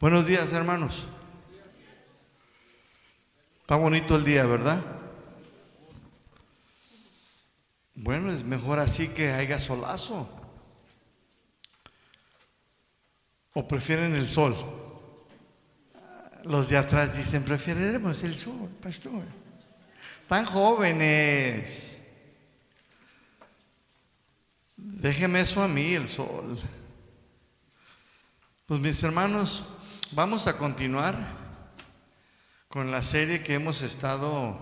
Buenos días, hermanos. Está bonito el día, ¿verdad? Bueno, es mejor así que haya solazo. ¿O prefieren el sol? Los de atrás dicen, preferiremos el sol, pastor. Tan jóvenes. Déjeme eso a mí, el sol. Pues mis hermanos, vamos a continuar con la serie que hemos estado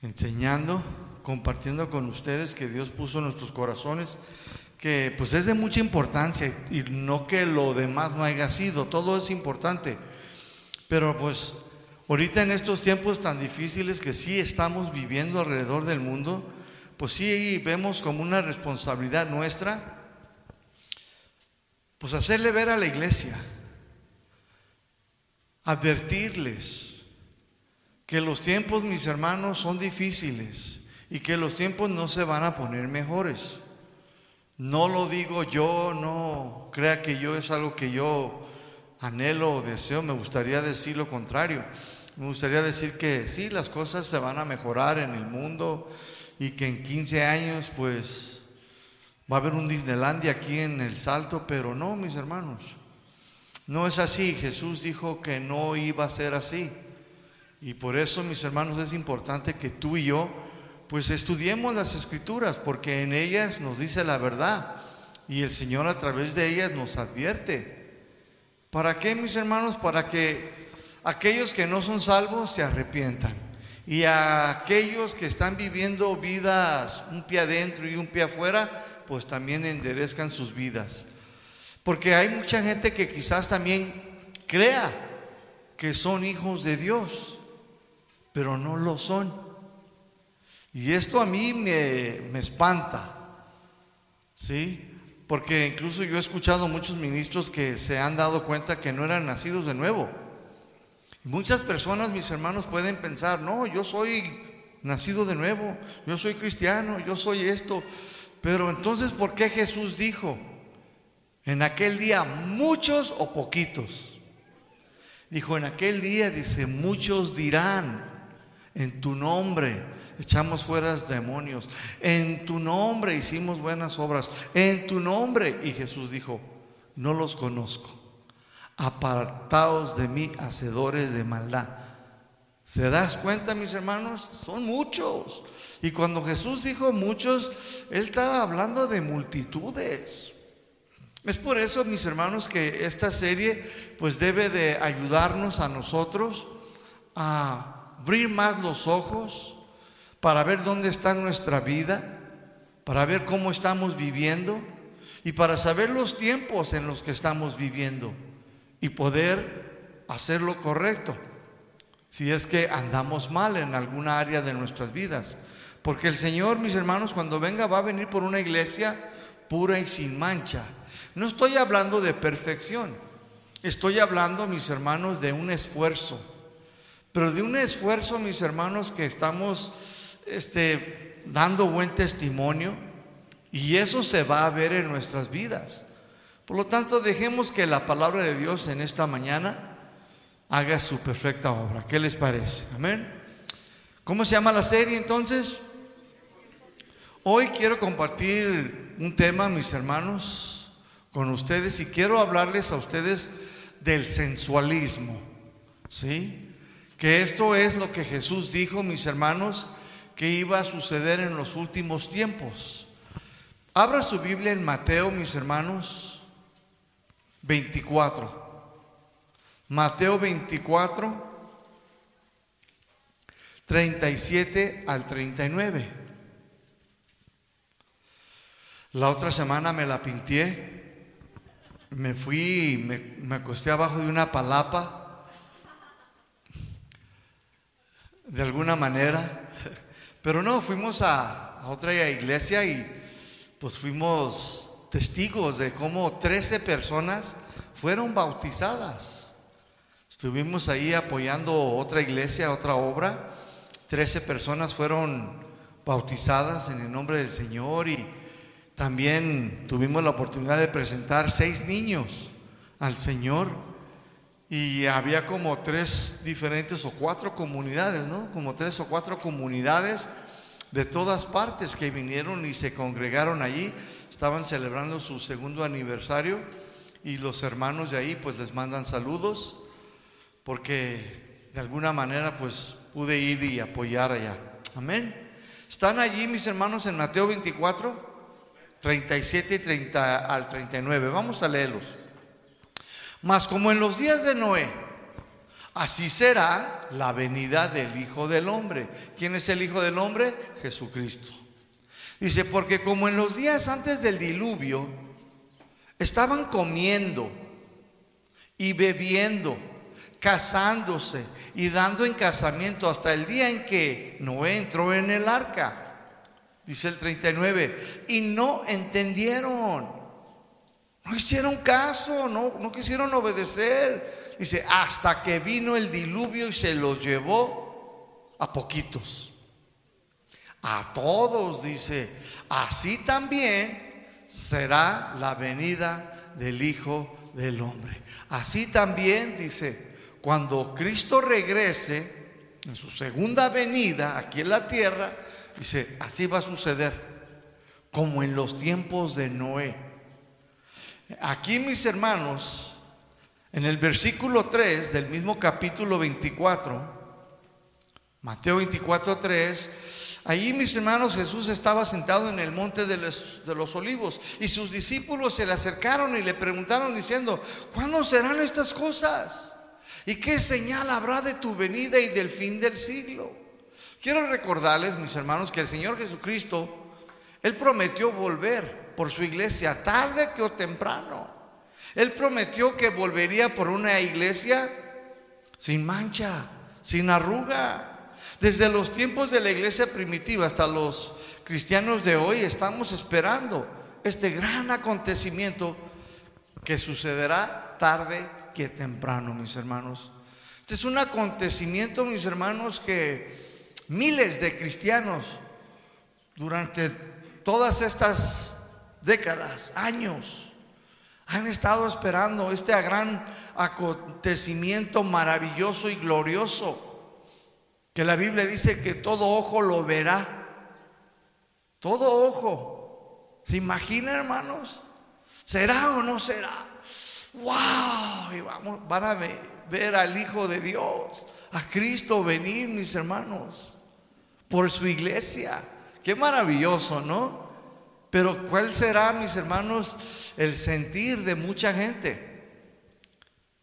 enseñando, compartiendo con ustedes que Dios puso en nuestros corazones, que pues es de mucha importancia y no que lo demás no haya sido, todo es importante. Pero pues ahorita en estos tiempos tan difíciles que sí estamos viviendo alrededor del mundo, pues sí vemos como una responsabilidad nuestra pues hacerle ver a la iglesia, advertirles que los tiempos, mis hermanos, son difíciles y que los tiempos no se van a poner mejores. No lo digo yo, no crea que yo es algo que yo anhelo o deseo, me gustaría decir lo contrario. Me gustaría decir que sí, las cosas se van a mejorar en el mundo y que en 15 años pues Va a haber un Disneylandia aquí en el Salto, pero no, mis hermanos. No es así. Jesús dijo que no iba a ser así. Y por eso, mis hermanos, es importante que tú y yo, pues estudiemos las escrituras, porque en ellas nos dice la verdad. Y el Señor a través de ellas nos advierte. ¿Para qué, mis hermanos? Para que aquellos que no son salvos se arrepientan. Y aquellos que están viviendo vidas un pie adentro y un pie afuera, pues también enderezcan sus vidas. Porque hay mucha gente que quizás también crea que son hijos de Dios, pero no lo son. Y esto a mí me, me espanta, ¿sí? Porque incluso yo he escuchado muchos ministros que se han dado cuenta que no eran nacidos de nuevo. Muchas personas, mis hermanos, pueden pensar, no, yo soy nacido de nuevo, yo soy cristiano, yo soy esto. Pero entonces, ¿por qué Jesús dijo en aquel día muchos o poquitos? Dijo, en aquel día, dice, muchos dirán, en tu nombre echamos fuera demonios, en tu nombre hicimos buenas obras, en tu nombre. Y Jesús dijo, no los conozco, apartados de mí, hacedores de maldad. ¿Se das cuenta, mis hermanos? Son muchos. Y cuando Jesús dijo muchos, Él estaba hablando de multitudes. Es por eso, mis hermanos, que esta serie pues debe de ayudarnos a nosotros a abrir más los ojos para ver dónde está nuestra vida, para ver cómo estamos viviendo y para saber los tiempos en los que estamos viviendo y poder hacer lo correcto si es que andamos mal en alguna área de nuestras vidas. Porque el Señor, mis hermanos, cuando venga va a venir por una iglesia pura y sin mancha. No estoy hablando de perfección, estoy hablando, mis hermanos, de un esfuerzo. Pero de un esfuerzo, mis hermanos, que estamos este, dando buen testimonio y eso se va a ver en nuestras vidas. Por lo tanto, dejemos que la palabra de Dios en esta mañana haga su perfecta obra. ¿Qué les parece? Amén. ¿Cómo se llama la serie entonces? Hoy quiero compartir un tema, mis hermanos, con ustedes y quiero hablarles a ustedes del sensualismo. ¿Sí? Que esto es lo que Jesús dijo, mis hermanos, que iba a suceder en los últimos tiempos. Abra su Biblia en Mateo, mis hermanos, 24. Mateo 24, 37 al 39. La otra semana me la pinté, me fui, me, me acosté abajo de una palapa, de alguna manera, pero no, fuimos a, otra iglesia y pues fuimos testigos de cómo 13 personas fueron bautizadas. Estuvimos ahí apoyando otra iglesia, otra obra. Trece personas fueron bautizadas en el nombre del Señor y también tuvimos la oportunidad de presentar seis niños al Señor y había como tres diferentes o cuatro comunidades, ¿no? Como tres o cuatro comunidades de todas partes que vinieron y se congregaron allí. Estaban celebrando su segundo aniversario y los hermanos de ahí pues les mandan saludos porque de alguna manera pues pude ir y apoyar allá. Amén. ¿Están allí mis hermanos en Mateo 24? 37 y 30 al 39. Vamos a leerlos. Mas como en los días de Noé, así será la venida del Hijo del Hombre. ¿Quién es el Hijo del Hombre? Jesucristo. Dice, porque como en los días antes del diluvio, estaban comiendo y bebiendo, casándose y dando en casamiento hasta el día en que Noé entró en el arca. Dice el 39, y no entendieron no hicieron caso, no, no quisieron obedecer. Dice, hasta que vino el diluvio y se los llevó a poquitos. A todos, dice, así también será la venida del Hijo del Hombre. Así también, dice, cuando Cristo regrese en su segunda venida aquí en la tierra, dice, así va a suceder, como en los tiempos de Noé. Aquí, mis hermanos, en el versículo 3 del mismo capítulo 24, Mateo 24, 3, Allí, mis hermanos, Jesús estaba sentado en el monte de los, de los, olivos y sus discípulos se le acercaron y le preguntaron diciendo, ¿cuándo serán estas cosas? ¿Y qué señal habrá de tu venida y del fin del siglo? Quiero recordarles, mis hermanos, que el Señor Jesucristo, Él prometió volver por su iglesia, tarde que o temprano. Él prometió que volvería por una iglesia sin mancha, sin arruga. Desde los tiempos de la iglesia primitiva hasta los cristianos de hoy estamos esperando este gran acontecimiento que sucederá tarde que temprano, mis hermanos. Este es un acontecimiento, mis hermanos, que miles de cristianos durante todas estas décadas, años, han estado esperando este gran acontecimiento maravilloso y glorioso, que la Biblia dice que todo ojo lo verá, todo ojo. ¿Se imagina, hermanos? ¿Será o no será? ¡Wow! Y vamos, van a ver al Hijo de Dios, a Cristo venir, mis hermanos, por su iglesia. Qué maravilloso, ¿no? Pero ¿cuál será, mis hermanos, el sentir de mucha gente?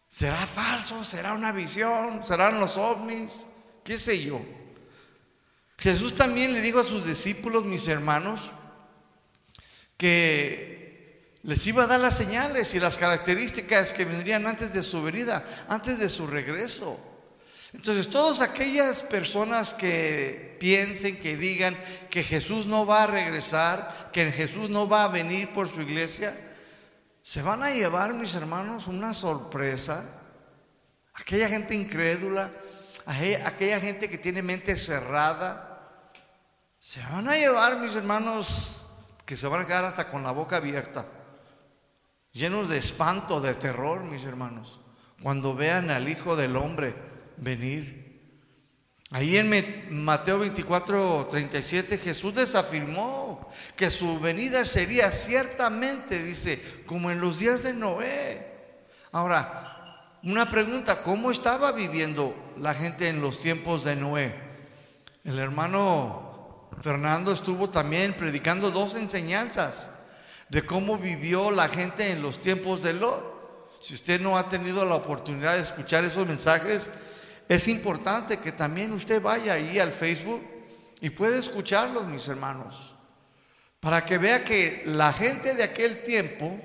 ¿Será falso? ¿Será una visión? ¿Serán los ovnis? ¿Qué sé yo? Jesús también le dijo a sus discípulos, mis hermanos, que les iba a dar las señales y las características que vendrían antes de su venida, antes de su regreso. Entonces, todas aquellas personas que piensen, que digan que Jesús no va a regresar, que Jesús no va a venir por su iglesia, se van a llevar, mis hermanos, una sorpresa. Aquella gente incrédula, aquella gente que tiene mente cerrada, se van a llevar, mis hermanos, que se van a quedar hasta con la boca abierta, llenos de espanto, de terror, mis hermanos, cuando vean al Hijo del Hombre venir. Ahí en Mateo 24, 37 Jesús desafirmó que su venida sería ciertamente, dice, como en los días de Noé. Ahora, una pregunta, ¿cómo estaba viviendo la gente en los tiempos de Noé? El hermano Fernando estuvo también predicando dos enseñanzas de cómo vivió la gente en los tiempos de Lot. Si usted no ha tenido la oportunidad de escuchar esos mensajes, es importante que también usted vaya ahí al Facebook y pueda escucharlos, mis hermanos, para que vea que la gente de aquel tiempo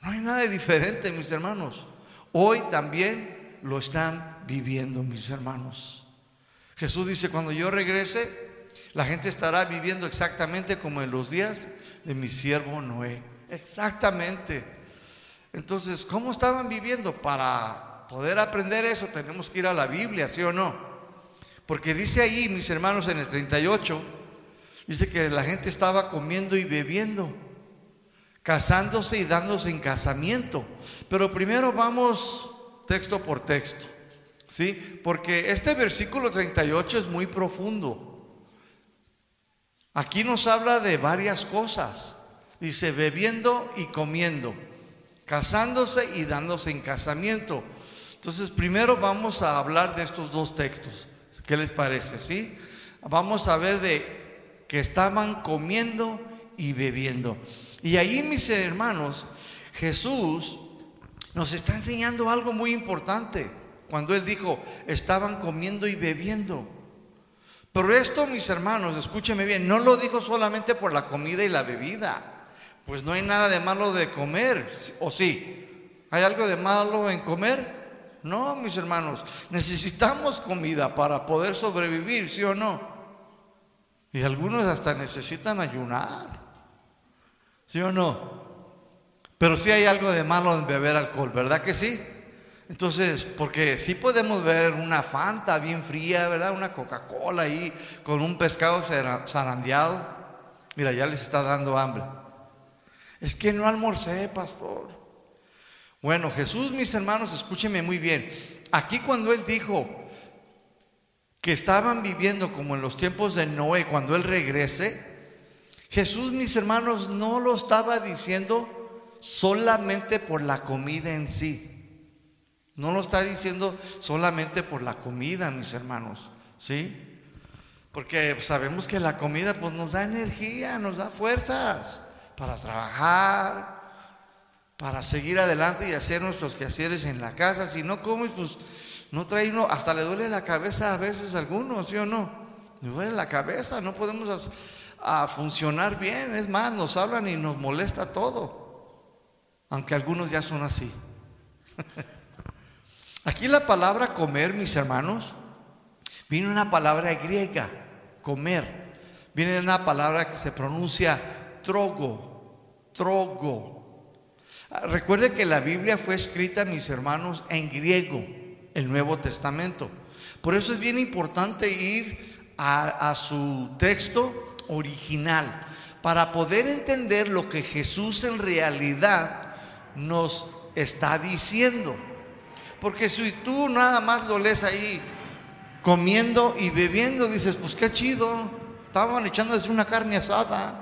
no hay nada diferente, mis hermanos. Hoy también lo están viviendo, mis hermanos. Jesús dice, cuando yo regrese, la gente estará viviendo exactamente como en los días de mi siervo Noé. Exactamente. Entonces, ¿cómo estaban viviendo? Para poder aprender eso tenemos que ir a la Biblia, ¿sí o no? Porque dice ahí, mis hermanos, en el 38, dice que la gente estaba comiendo y bebiendo, casándose y dándose en casamiento. Pero primero vamos texto por texto, ¿sí? Porque este versículo 38 es muy profundo. Aquí nos habla de varias cosas. Dice, bebiendo y comiendo, casándose y dándose en casamiento. Entonces, primero vamos a hablar de estos dos textos. ¿Qué les parece? ¿Sí? Vamos a ver de que estaban comiendo y bebiendo. Y ahí, mis hermanos, Jesús nos está enseñando algo muy importante. Cuando Él dijo, estaban comiendo y bebiendo. Pero esto, mis hermanos, escúcheme bien, no lo dijo solamente por la comida y la bebida. Pues no hay nada de malo de comer, ¿o sí? ¿Hay algo de malo en comer? No, mis hermanos, necesitamos comida para poder sobrevivir, ¿sí o no? Y algunos hasta necesitan ayunar, ¿sí o no? Pero sí hay algo de malo en beber alcohol, ¿verdad que sí? Entonces, porque sí podemos ver una Fanta bien fría, ¿verdad? Una Coca-Cola ahí con un pescado zarandeado. Mira, ya les está dando hambre. Es que no almorcé, pastor. Bueno, Jesús, mis hermanos, escúchenme muy bien. Aquí cuando Él dijo que estaban viviendo como en los tiempos de Noé, cuando Él regrese, Jesús, mis hermanos, no lo estaba diciendo solamente por la comida en sí. No lo está diciendo solamente por la comida, mis hermanos, ¿sí? Porque sabemos que la comida pues nos da energía, nos da fuerzas para trabajar, para seguir adelante y hacer nuestros quehaceres en la casa. Si no comes, pues no trae uno, hasta le duele la cabeza a veces a algunos, ¿sí o no? Le duele la cabeza, no podemos a funcionar bien. Es más, nos hablan y nos molesta todo. Aunque algunos ya son así. Aquí la palabra comer, mis hermanos, viene una palabra griega, comer. Viene una palabra que se pronuncia trogo, trogo. Recuerde que la Biblia fue escrita, mis hermanos, en griego, el Nuevo Testamento. Por eso es bien importante ir a, su texto original para poder entender lo que Jesús en realidad nos está diciendo. Porque si tú nada más lo lees ahí comiendo y bebiendo, dices, pues qué chido, estaban echándose una carne asada.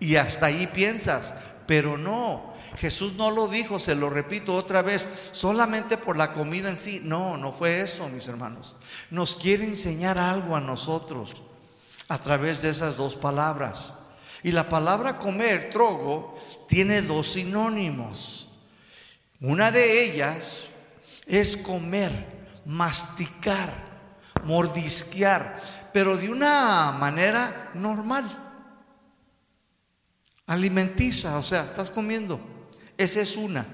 Y hasta ahí piensas, pero no, Jesús no lo dijo, se lo repito otra vez, solamente por la comida en sí. No, no fue eso, mis hermanos. Nos quiere enseñar algo a nosotros a través de esas dos palabras. Y la palabra comer, trogo, tiene dos sinónimos. Una de ellas es comer, masticar, mordisquear, pero de una manera normal. Alimentiza, o sea, estás comiendo. Esa es una.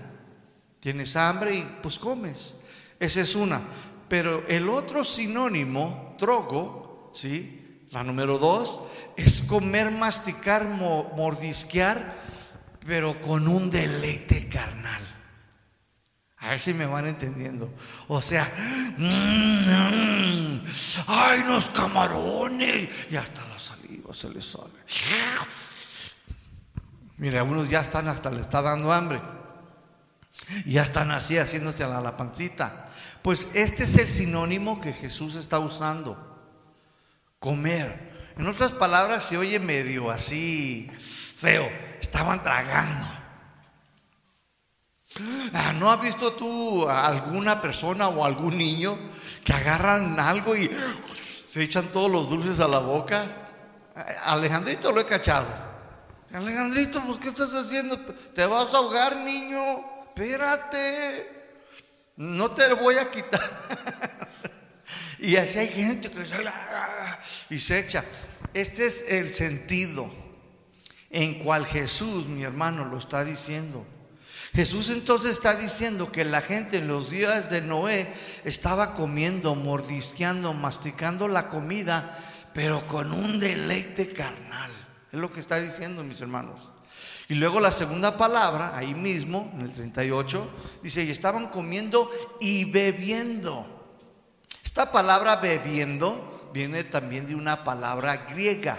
Tienes hambre y pues comes. Esa es una. Pero el otro sinónimo, trogo, ¿sí? La número dos, es comer, masticar, mordisquear, pero con un deleite carnal. A ver si me van entendiendo. O sea, mm, ay, los camarones. Y hasta la saliva se les sale. Mira, algunos ya están, hasta le está dando hambre. Y ya están así haciéndose a la, la pancita. Pues este es el sinónimo que Jesús está usando. Comer. En otras palabras, se oye medio así feo. Estaban tragando. Ah, ¿No has visto tú alguna persona o algún niño que agarran algo y se echan todos los dulces a la boca? Alejandrito lo he cachado. Alejandrito, pues, ¿qué estás haciendo? Te vas a ahogar, niño. Espérate. No te lo voy a quitar. y así hay gente que se, y se echa. Este es el sentido en cual Jesús, mi hermano, lo está diciendo. Jesús entonces está diciendo que la gente en los días de Noé estaba comiendo, mordisqueando, masticando la comida, pero con un deleite carnal. Es lo que está diciendo, mis hermanos. Y luego la segunda palabra, ahí mismo, en el 38, dice, y estaban comiendo y bebiendo. Esta palabra bebiendo viene también de una palabra griega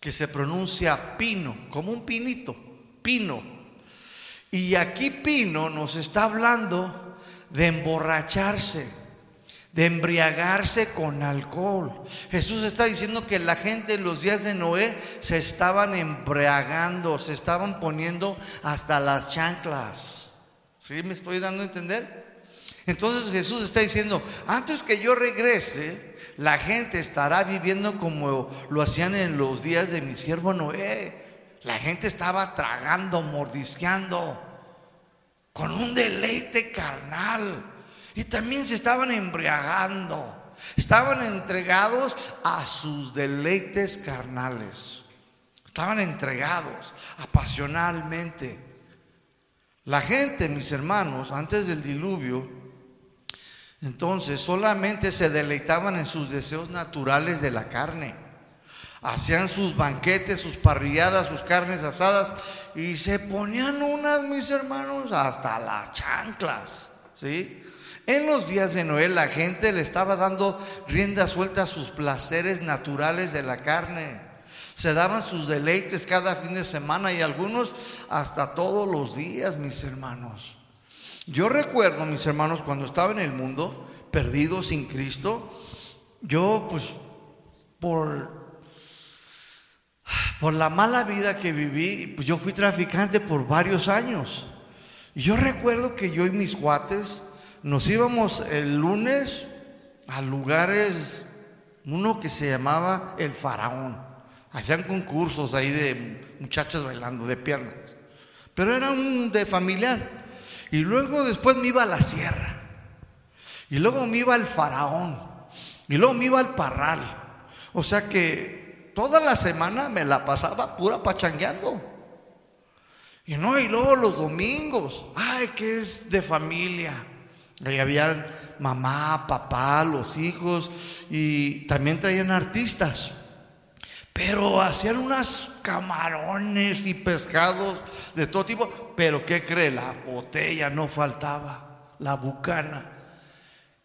que se pronuncia pino, como un pinito pino. Y aquí pino nos está hablando de emborracharse, de embriagarse con alcohol. Jesús está diciendo que la gente en los días de Noé se estaban embriagando, se estaban poniendo hasta las chanclas. ¿Sí me estoy dando a entender? Entonces Jesús está diciendo, antes que yo regrese, la gente estará viviendo como lo hacían en los días de mi siervo Noé. La gente estaba tragando, mordisqueando, con un deleite carnal. Y también se estaban embriagando. Estaban entregados a sus deleites carnales. Estaban entregados apasionalmente. La gente, mis hermanos, antes del diluvio, entonces solamente se deleitaban en sus deseos naturales de la carne. Hacían sus banquetes, sus parrilladas, sus carnes asadas y se ponían unas, mis hermanos, hasta las chanclas. ¿Sí? En los días de Noé la gente le estaba dando rienda suelta a sus placeres naturales de la carne. Se daban sus deleites cada fin de semana y algunos hasta todos los días, mis hermanos. Yo recuerdo, mis hermanos, cuando estaba en el mundo, perdido sin Cristo, yo pues por, por la mala vida que viví, pues yo fui traficante por varios años. Yo recuerdo que yo y mis cuates nos íbamos el lunes a lugares, uno que se llamaba El Faraón. Hacían concursos ahí de muchachas bailando de piernas. Pero era un de familiar. Y luego después me iba a la sierra. Y luego me iba al faraón. Y luego me iba al parral. O sea que toda la semana me la pasaba pura pachangueando. Y no, y luego los domingos, ay, que es de familia. Ahí había mamá, papá, los hijos y también traían artistas. Pero hacían unas camarones y pescados de todo tipo. Pero ¿qué cree? La botella no faltaba, la bucana.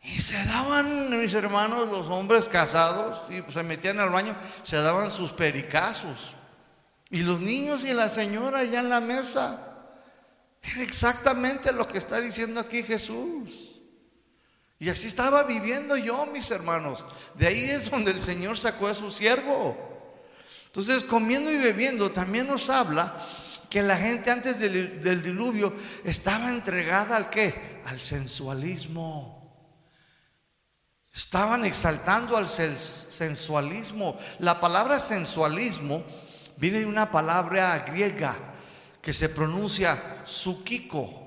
Y se daban, mis hermanos, los hombres casados, y se metían al baño, se daban sus pericazos. Y los niños y la señora allá en la mesa. Era exactamente lo que está diciendo aquí Jesús. Y así estaba viviendo yo, mis hermanos. De ahí es donde el Señor sacó a su siervo. Entonces, comiendo y bebiendo también nos habla que la gente antes del, diluvio estaba entregada al qué? Al sensualismo. Estaban exaltando al sensualismo. La palabra sensualismo viene de una palabra griega que se pronuncia sukiko.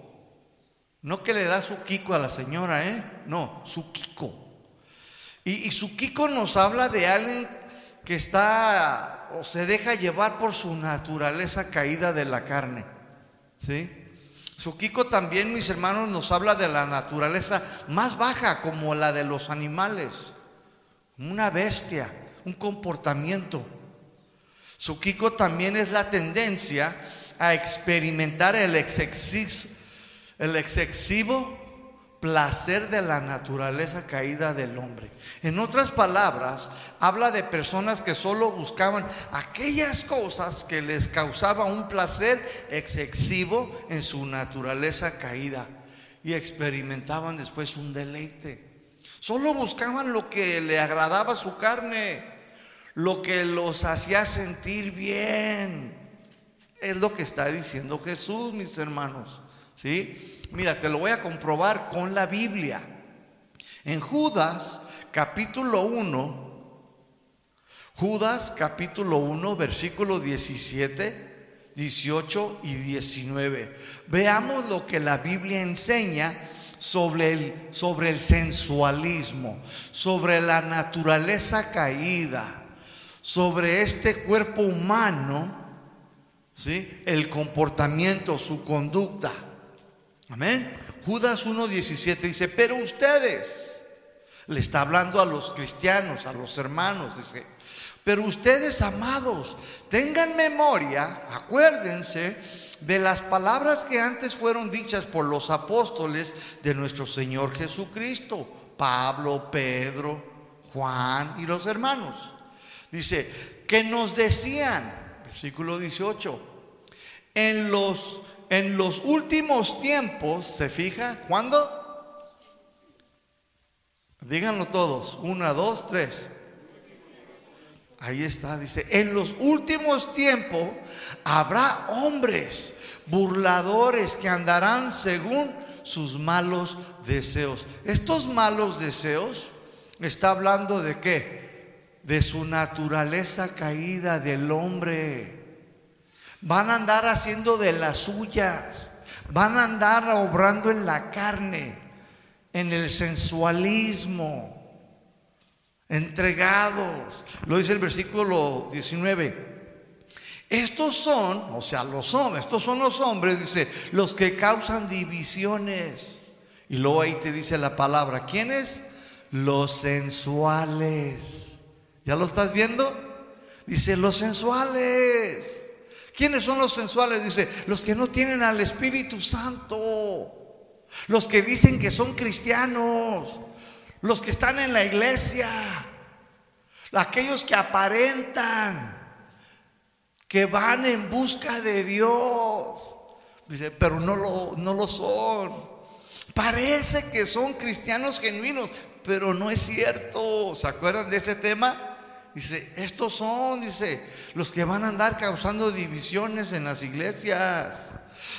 No que le da sukiko a la señora, ¿eh? No, sukiko. Y, y sukiko nos habla de alguien que está o se deja llevar por su naturaleza caída de la carne. ¿Sí? Sukiko también, mis hermanos, nos habla de la naturaleza más baja, como la de los animales, una bestia, un comportamiento. Sukiko también es la tendencia a experimentar el, el excesivo placer de la naturaleza caída del hombre. En otras palabras, habla de personas que solo buscaban aquellas cosas que les causaban un placer excesivo en su naturaleza caída y experimentaban después un deleite. Solo buscaban lo que le agradaba a su carne, lo que los hacía sentir bien. Es lo que está diciendo Jesús, mis hermanos. ¿Sí? Mira, te lo voy a comprobar con la Biblia. En Judas capítulo 1, Judas capítulo 1, versículo 17, 18 y 19. Veamos lo que la Biblia enseña sobre el, sobre el sensualismo, sobre la naturaleza caída, sobre este cuerpo humano, ¿sí? el comportamiento, su conducta. Amén. Judas 1.17 dice, pero ustedes, le está hablando a los cristianos, a los hermanos, dice, pero ustedes, amados, tengan memoria, acuérdense de las palabras que antes fueron dichas por los apóstoles de nuestro Señor Jesucristo, Pablo, Pedro, Juan y los hermanos. Dice, que nos decían, versículo 18, En los, en los últimos tiempos, ¿se fija? ¿Cuándo? Díganlo todos. Una, dos, tres. Ahí está, dice, en los últimos tiempos habrá hombres burladores que andarán según sus malos deseos. Estos malos deseos está hablando de qué? De su naturaleza caída del hombre. Van a andar haciendo de las suyas. Van a andar obrando en la carne, en el sensualismo entregados. Lo dice el versículo 19. Estos son, o sea, los hombres, estos son los hombres, dice, los que causan divisiones. Y luego ahí te dice la palabra, ¿quiénes? Los sensuales. ¿Ya lo estás viendo? Dice, los sensuales. ¿Quiénes son los sensuales? Dice, los que no tienen al Espíritu Santo. Los que dicen que son cristianos los que están en la iglesia, aquellos que aparentan, que van en busca de Dios. Dice, pero no lo, no lo son. Parece que son cristianos genuinos, pero no es cierto. ¿Se acuerdan de ese tema? Dice, estos son, dice, los que van a andar causando divisiones en las iglesias.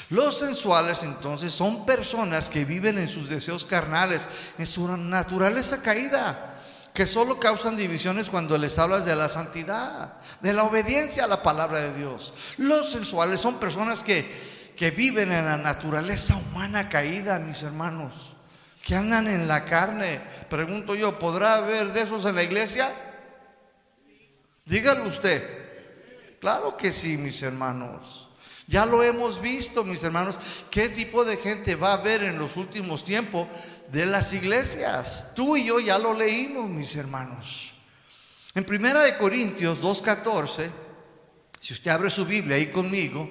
Los sensuales entonces son personas que viven en sus deseos carnales, en su naturaleza caída, que solo causan divisiones cuando les hablas de la santidad, de la obediencia a la palabra de Dios. Los sensuales son personas que, que viven en la naturaleza humana caída, mis hermanos, que andan en la carne. Pregunto yo, ¿podrá haber de esos en la iglesia? Dígalo usted. Claro que sí, mis hermanos. Ya lo hemos visto, mis hermanos, qué tipo de gente va a haber en los últimos tiempos de las iglesias. Tú y yo ya lo leímos, mis hermanos. En Primera de Corintios 2:14, si usted abre su Biblia ahí conmigo,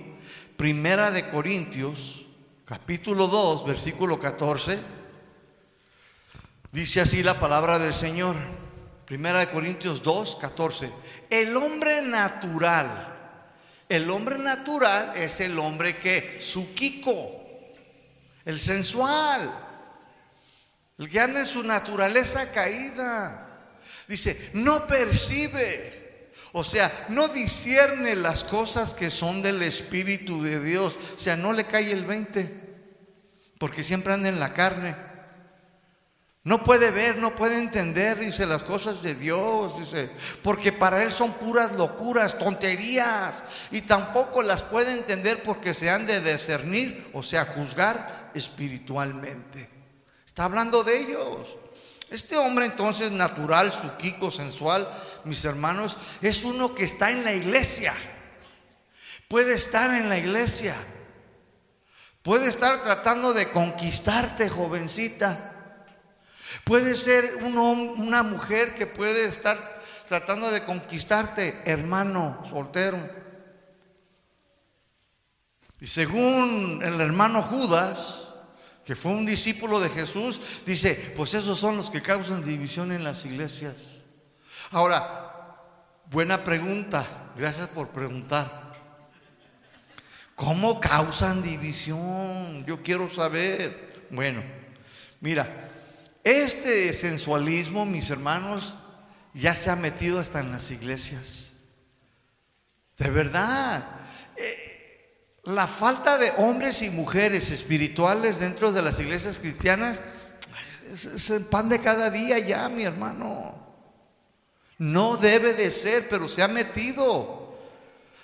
Primera de Corintios, capítulo 2, versículo 14, dice así la palabra del Señor. Primera de Corintios 2, 14. El hombre natural el hombre natural es el hombre que, su Kiko, el sensual, el que anda en su naturaleza caída. Dice, no percibe, o sea, no discierne las cosas que son del Espíritu de Dios. O sea, no le cae el 20, porque siempre anda en la carne. No puede ver, no puede entender, dice, las cosas de Dios, dice, porque para él son puras locuras, tonterías, y tampoco las puede entender porque se han de discernir, o sea, juzgar espiritualmente. Está hablando de ellos. Este hombre entonces natural, suquico, sensual, mis hermanos, es uno que está en la iglesia. Puede estar en la iglesia. Puede estar tratando de conquistarte, jovencita Puede ser una mujer que puede estar tratando de conquistarte, hermano soltero. Y según el hermano Judas, que fue un discípulo de Jesús, dice, pues esos son los que causan división en las iglesias. Ahora, buena pregunta, gracias por preguntar. ¿Cómo causan división? Yo quiero saber. Bueno, mira, este sensualismo, mis hermanos, ya se ha metido hasta en las iglesias. De verdad. Eh, la falta de hombres y mujeres espirituales dentro de las iglesias cristianas es, el pan de cada día ya, mi hermano. No debe de ser, pero se ha metido.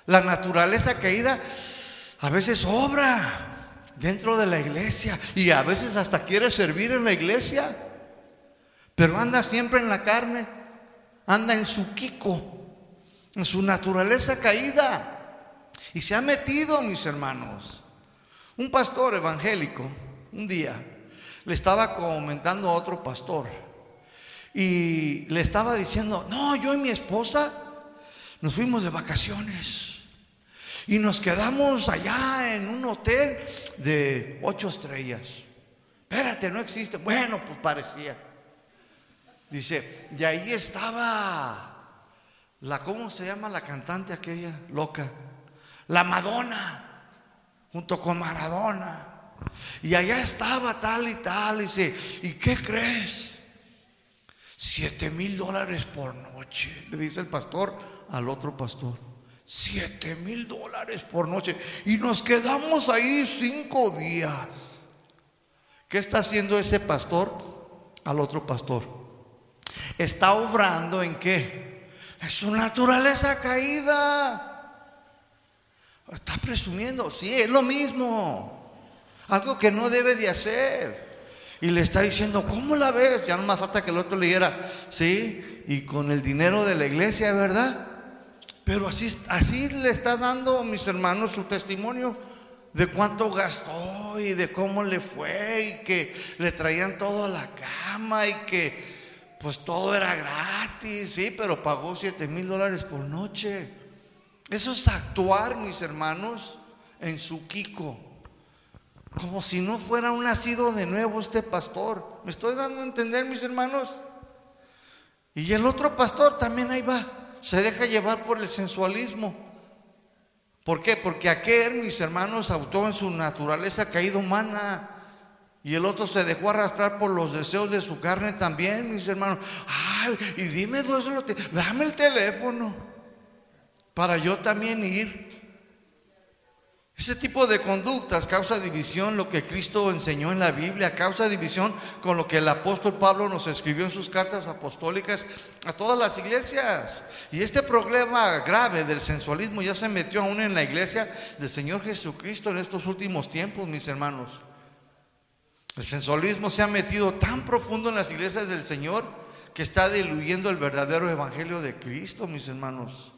La naturaleza caída a veces obra dentro de la iglesia y a veces hasta quiere servir en la iglesia. Pero anda siempre en la carne, anda en su Kiko, en su naturaleza caída. Y se ha metido, mis hermanos. Un pastor evangélico, un día, le estaba comentando a otro pastor y le estaba diciendo, no, yo y mi esposa nos fuimos de vacaciones y nos quedamos allá en un hotel de ocho estrellas. Espérate, no existe. Bueno, pues parecía. Dice, y ahí estaba la, ¿cómo se llama la cantante aquella loca? La Madonna. junto con Maradona. Y allá estaba tal y tal. Dice, ¿y qué crees? Siete mil dólares por noche, le dice el pastor al otro pastor. Siete mil dólares por noche. Y nos quedamos ahí cinco días. ¿Qué está haciendo ese pastor al otro pastor? Está obrando en qué? En su naturaleza caída. Está presumiendo, sí, es lo mismo. Algo que no debe de hacer. Y le está diciendo, ¿cómo la ves? Ya no más falta que el otro le dijera, sí, y con el dinero de la iglesia, ¿verdad? Pero así, así le está dando, mis hermanos, su testimonio de cuánto gastó y de cómo le fue y que le traían todo a la cama y que pues todo era gratis, sí, pero pagó 7 mil dólares por noche. Eso es actuar, mis hermanos, en su Kiko. Como si no fuera un nacido de nuevo este pastor. ¿Me estoy dando a entender, mis hermanos? Y el otro pastor también ahí va. Se deja llevar por el sensualismo. ¿Por qué? Porque aquel, mis hermanos, actuó en su naturaleza caída humana. Y el otro se dejó arrastrar por los deseos de su carne también, mis hermanos. Ay, y dime, dame el teléfono para yo también ir. Ese tipo de conductas causa división, lo que Cristo enseñó en la Biblia, causa división con lo que el apóstol Pablo nos escribió en sus cartas apostólicas a todas las iglesias. Y este problema grave del sensualismo ya se metió aún en la iglesia del Señor Jesucristo en estos últimos tiempos, mis hermanos. El sensualismo se ha metido tan profundo en las iglesias del Señor que está diluyendo el verdadero evangelio de Cristo, mis hermanos.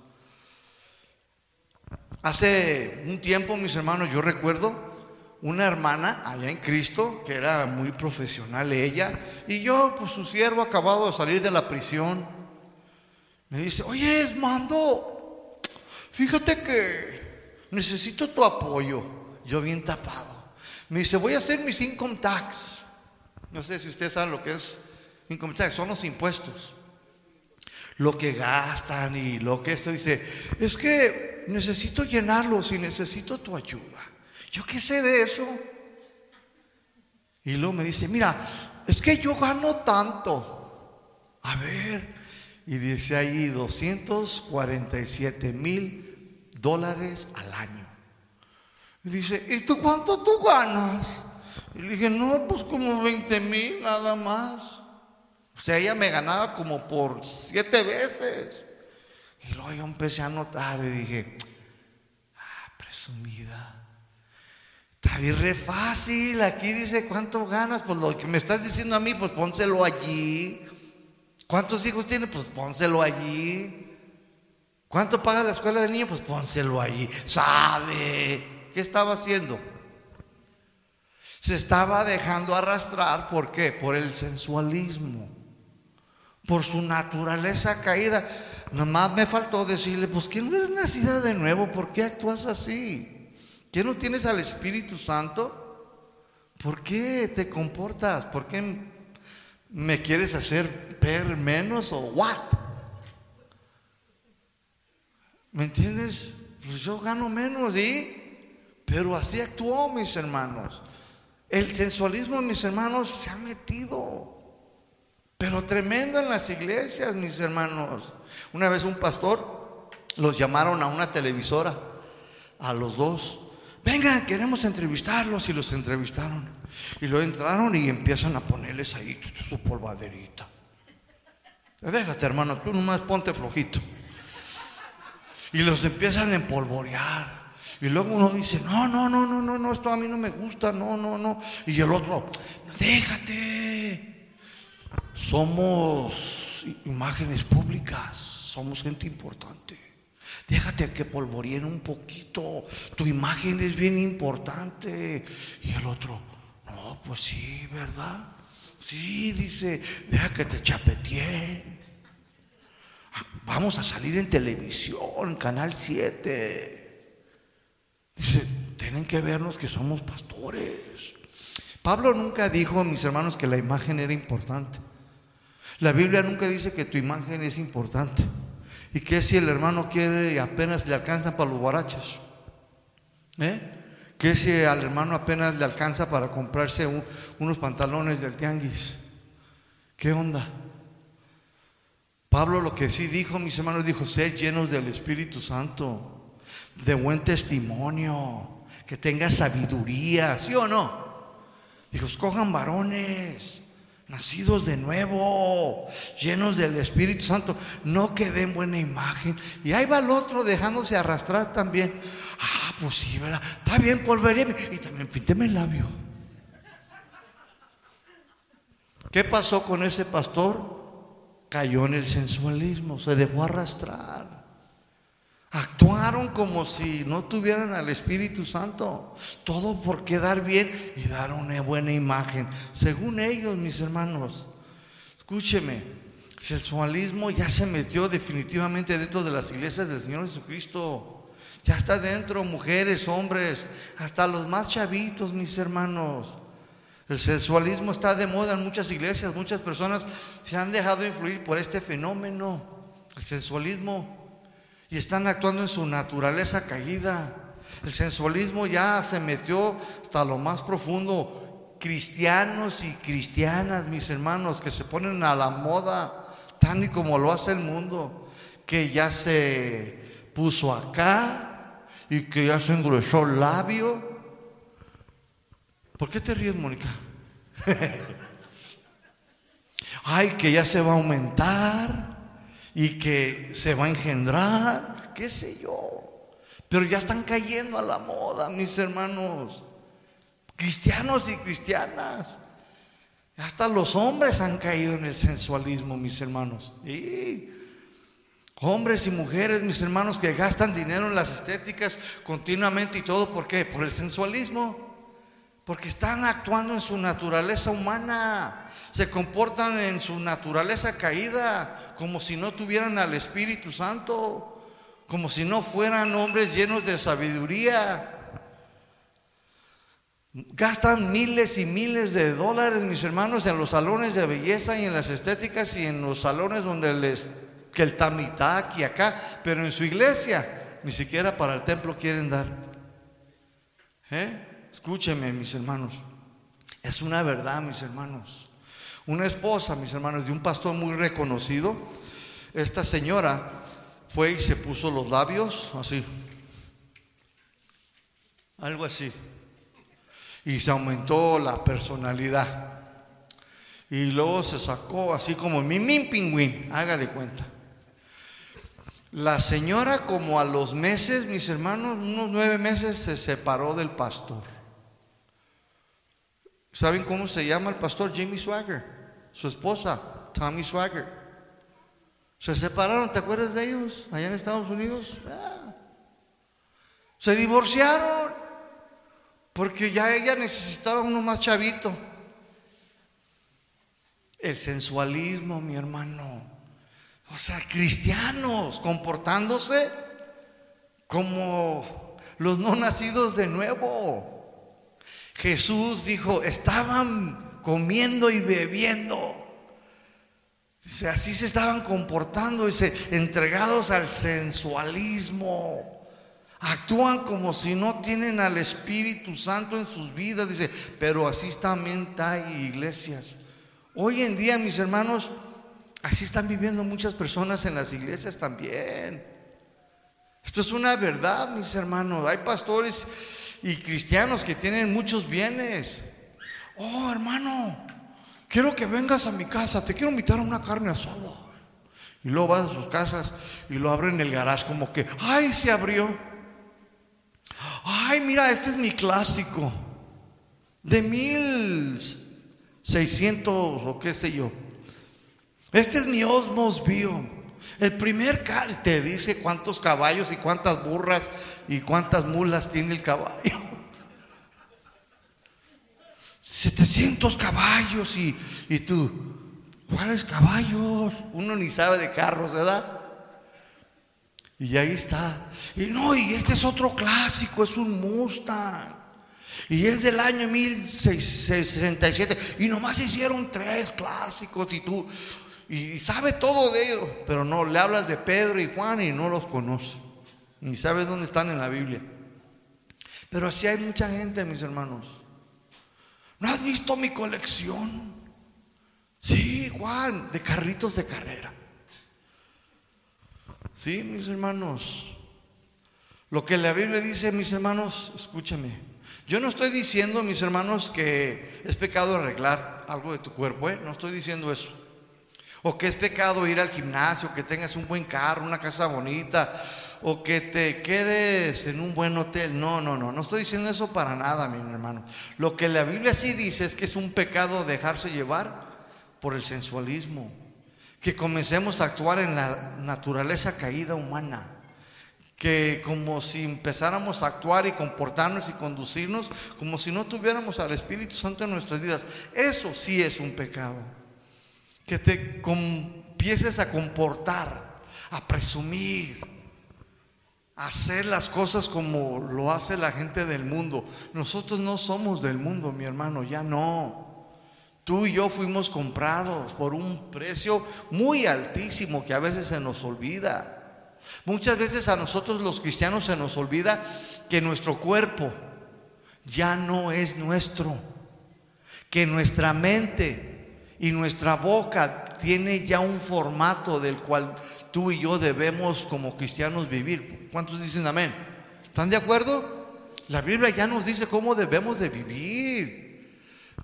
Hace un tiempo, mis hermanos, yo recuerdo una hermana allá en Cristo, que era muy profesional ella, y yo, pues su siervo, acabado de salir de la prisión, me dice, oye, Esmando, fíjate que necesito tu apoyo. Yo bien tapado. Me dice, voy a hacer mis income tax. No sé si ustedes saben lo que es income tax, son los impuestos. Lo que gastan y lo que esto dice, es que necesito llenarlos y necesito tu ayuda. Yo qué sé de eso. Y luego me dice, mira, es que yo gano tanto. A ver, y dice ahí 247 mil dólares al año. Dice, ¿y tú cuánto tú ganas? Y le dije, no, pues como 20 mil nada más. O sea, ella me ganaba como por siete veces. Y luego yo empecé a notar y dije, ah, presumida. Está bien re fácil, aquí dice cuánto ganas, pues lo que me estás diciendo a mí, pues pónselo allí. ¿Cuántos hijos tiene? Pues pónselo allí. ¿Cuánto paga la escuela de niño? Pues pónselo allí. ¿Sabe? ¿Qué estaba haciendo? Se estaba dejando arrastrar, ¿por qué? Por el sensualismo, por su naturaleza caída. Nomás me faltó decirle, pues que no eres nacida de nuevo, ¿por qué actúas así? ¿Que no tienes al Espíritu Santo? ¿Por qué te comportas? ¿Por qué me quieres hacer ver menos o what? ¿Me entiendes? Pues yo gano menos, ¿y? Pero así actuó, mis hermanos. El sensualismo, mis hermanos, se ha metido. Pero tremendo en las iglesias, mis hermanos. Una vez un pastor los llamaron a una televisora, a los dos. Vengan, queremos entrevistarlos y los entrevistaron. Y lo entraron y empiezan a ponerles ahí su polvaderita. Déjate, hermano, tú nomás ponte flojito. Y los empiezan a empolvorear. Y luego uno dice, no, no, no, no, no, no, esto a mí no me gusta, no, no, no. Y el otro, déjate. Somos imágenes públicas somos gente importante. Déjate que polvoreen un poquito. Tu imagen es bien importante. Y el otro, no, pues sí, ¿verdad? Sí, dice, deja que te chapeteen. Ah, vamos a salir en televisión, Canal 7. Dice, tienen que vernos que somos pastores. Pablo nunca dijo, mis hermanos, que la imagen era importante. La Biblia nunca dice que tu imagen es importante. ¿Y qué si el hermano quiere y apenas le alcanza para los guarachos? ¿Eh? ¿Qué si al hermano apenas le alcanza para comprarse unos pantalones del tianguis? ¿Qué onda? Pablo lo que sí dijo, mis hermanos, dijo, ser llenos del Espíritu Santo, de buen testimonio, que tenga sabiduría, ¿sí o no? Dijo, escojan varones, nacidos de nuevo, llenos del Espíritu Santo, no que den buena imagen. Y ahí va el otro dejándose arrastrar también. Ah, pues sí, ¿verdad? Está bien, volveré. Y también pínteme el labio. ¿Qué pasó con ese pastor? Cayó en el sensualismo, se dejó arrastrar. Actuaron como si no tuvieran al Espíritu Santo. Todo por quedar bien y dar una buena imagen. Según ellos, mis hermanos. Escúcheme, el sensualismo ya se metió definitivamente dentro de las iglesias del Señor Jesucristo. Ya está dentro, mujeres, hombres, hasta los más chavitos, mis hermanos. El sensualismo está de moda en muchas iglesias. Muchas personas se han dejado influir por este fenómeno. El sensualismo y están actuando en su naturaleza caída. El sensualismo ya se metió hasta lo más profundo. Cristianos y cristianas, mis hermanos, que se ponen a la moda, tan y como lo hace el mundo, que ya se puso acá y que ya se engrosó el labio. ¿Por qué te ríes, Mónica? Ay, que ya se va a aumentar y que se va a engendrar, qué sé yo. Pero ya están cayendo a la moda, mis hermanos, cristianos y cristianas. Hasta los hombres han caído en el sensualismo, mis hermanos. Y hombres y mujeres, mis hermanos, que gastan dinero en las estéticas continuamente y todo, ¿por qué? Por el sensualismo. Porque están actuando en su naturaleza humana, se comportan en su naturaleza caída, como si no tuvieran al Espíritu Santo, como si no fueran hombres llenos de sabiduría. Gastan miles y miles de dólares, mis hermanos, en los salones de belleza y en las estéticas y en los salones donde les, que el tamitac y acá, pero en su iglesia, ni siquiera para el templo quieren dar. ¿Eh? Escúcheme, mis hermanos. Es una verdad, mis hermanos. Una esposa, mis hermanos, de un pastor muy reconocido. Esta señora fue y se puso los labios así. Algo así. Y se aumentó la personalidad. Y luego se sacó así como mi min pingüín, hágale cuenta. La señora como a los meses, mis hermanos, unos nueve meses, se separó del pastor. ¿Saben cómo se llama el pastor Jimmy Swagger? Su esposa, Tommy Swagger. Se separaron, ¿te acuerdas de ellos? Allá en Estados Unidos. Ah. Se divorciaron. Porque ya ella necesitaba uno más chavito. El sensualismo, mi hermano. O sea, cristianos comportándose como los no nacidos de nuevo. Jesús dijo, estaban comiendo y bebiendo. Dice, así se estaban comportando, dice, entregados al sensualismo. Actúan como si no tienen al Espíritu Santo en sus vidas, dice, pero así también hay iglesias. Hoy en día, mis hermanos, así están viviendo muchas personas en las iglesias también. Esto es una verdad, mis hermanos. Hay pastores y cristianos que tienen muchos bienes. Oh, hermano, quiero que vengas a mi casa, te quiero invitar a una carne asada. Y luego vas a sus casas y lo abren en el garage como que, ay, se abrió. Ay, mira, este es mi clásico. De mil seiscientos o qué sé yo. Este es mi Osmos Bio. El primer te dice cuántos caballos y cuántas burras y cuántas mulas tiene el caballo. 700 caballos y, y tú, ¿cuáles caballos? Uno ni sabe de carros, ¿verdad? Y ahí está. Y no, y este es otro clásico, es un Mustang. Y es del año 1667. Y nomás hicieron tres clásicos y tú, y sabe todo de ellos, pero no, le hablas de Pedro y Juan y no los conoce, ni sabes dónde están en la Biblia. Pero así hay mucha gente, mis hermanos. ¿No has visto mi colección? Sí, Juan, de carritos de carrera. Sí, mis hermanos. Lo que la Biblia dice, mis hermanos, escúcheme. Yo no estoy diciendo, mis hermanos, que es pecado arreglar algo de tu cuerpo, ¿eh? No estoy diciendo eso. O que es pecado ir al gimnasio, que tengas un buen carro, una casa bonita, o que te quedes en un buen hotel. No, no, no, no estoy diciendo eso para nada, mi hermano. Lo que la Biblia sí dice es que es un pecado dejarse llevar por el sensualismo, que comencemos a actuar en la naturaleza caída humana, que como si empezáramos a actuar y comportarnos y conducirnos como si no tuviéramos al Espíritu Santo en nuestras vidas. Eso sí es un pecado. Que te empieces a comportar, a presumir, hacer las cosas como lo hace la gente del mundo. Nosotros no somos del mundo, mi hermano, ya no. Tú y yo fuimos comprados por un precio muy altísimo que a veces se nos olvida. Muchas veces a nosotros los cristianos se nos olvida que nuestro cuerpo ya no es nuestro, que nuestra mente y nuestra boca tiene ya un formato del cual tú y yo debemos como cristianos vivir. ¿Cuántos dicen amén? ¿Están de acuerdo? La Biblia ya nos dice cómo debemos de vivir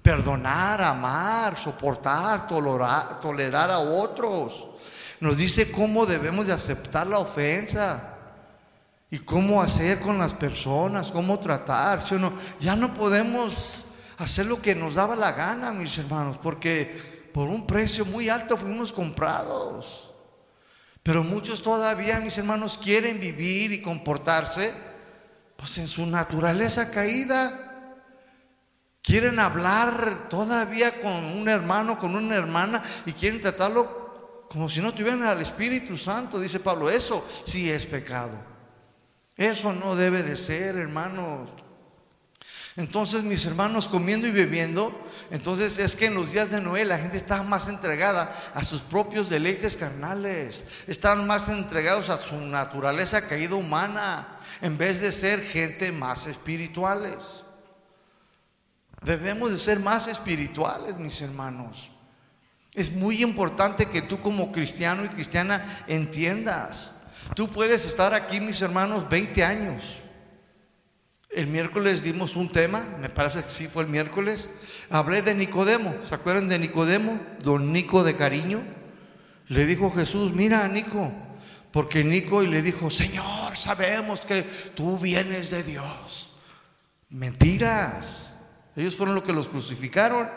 perdonar, amar, soportar, tolerar, a otros. Nos dice cómo debemos de aceptar la ofensa y cómo hacer con las personas, cómo tratar. Ya no podemos hacer lo que nos daba la gana, mis hermanos, porque por un precio muy alto fuimos comprados. Pero muchos todavía, mis hermanos, quieren vivir y comportarse pues en su naturaleza caída. Quieren hablar todavía con un hermano, con una hermana y quieren tratarlo como si no tuvieran al Espíritu Santo, dice Pablo. Eso sí es pecado. Eso no debe de ser, hermanos. Entonces mis hermanos comiendo y bebiendo, entonces es que en los días de Noé la gente estaba más entregada a sus propios deleites carnales, estaban más entregados a su naturaleza caída humana, en vez de ser gente más espirituales. Debemos de ser más espirituales, mis hermanos. Es muy importante que tú como cristiano y cristiana entiendas. Tú puedes estar aquí, mis hermanos, 20 años. El miércoles dimos un tema, me parece que sí fue el miércoles. Hablé de Nicodemo. ¿Se acuerdan de Nicodemo? Don Nico de cariño. Le dijo Jesús, mira Nico, porque Nico y le dijo, Señor, sabemos que tú vienes de Dios. Mentiras. Ellos fueron los que los crucificaron.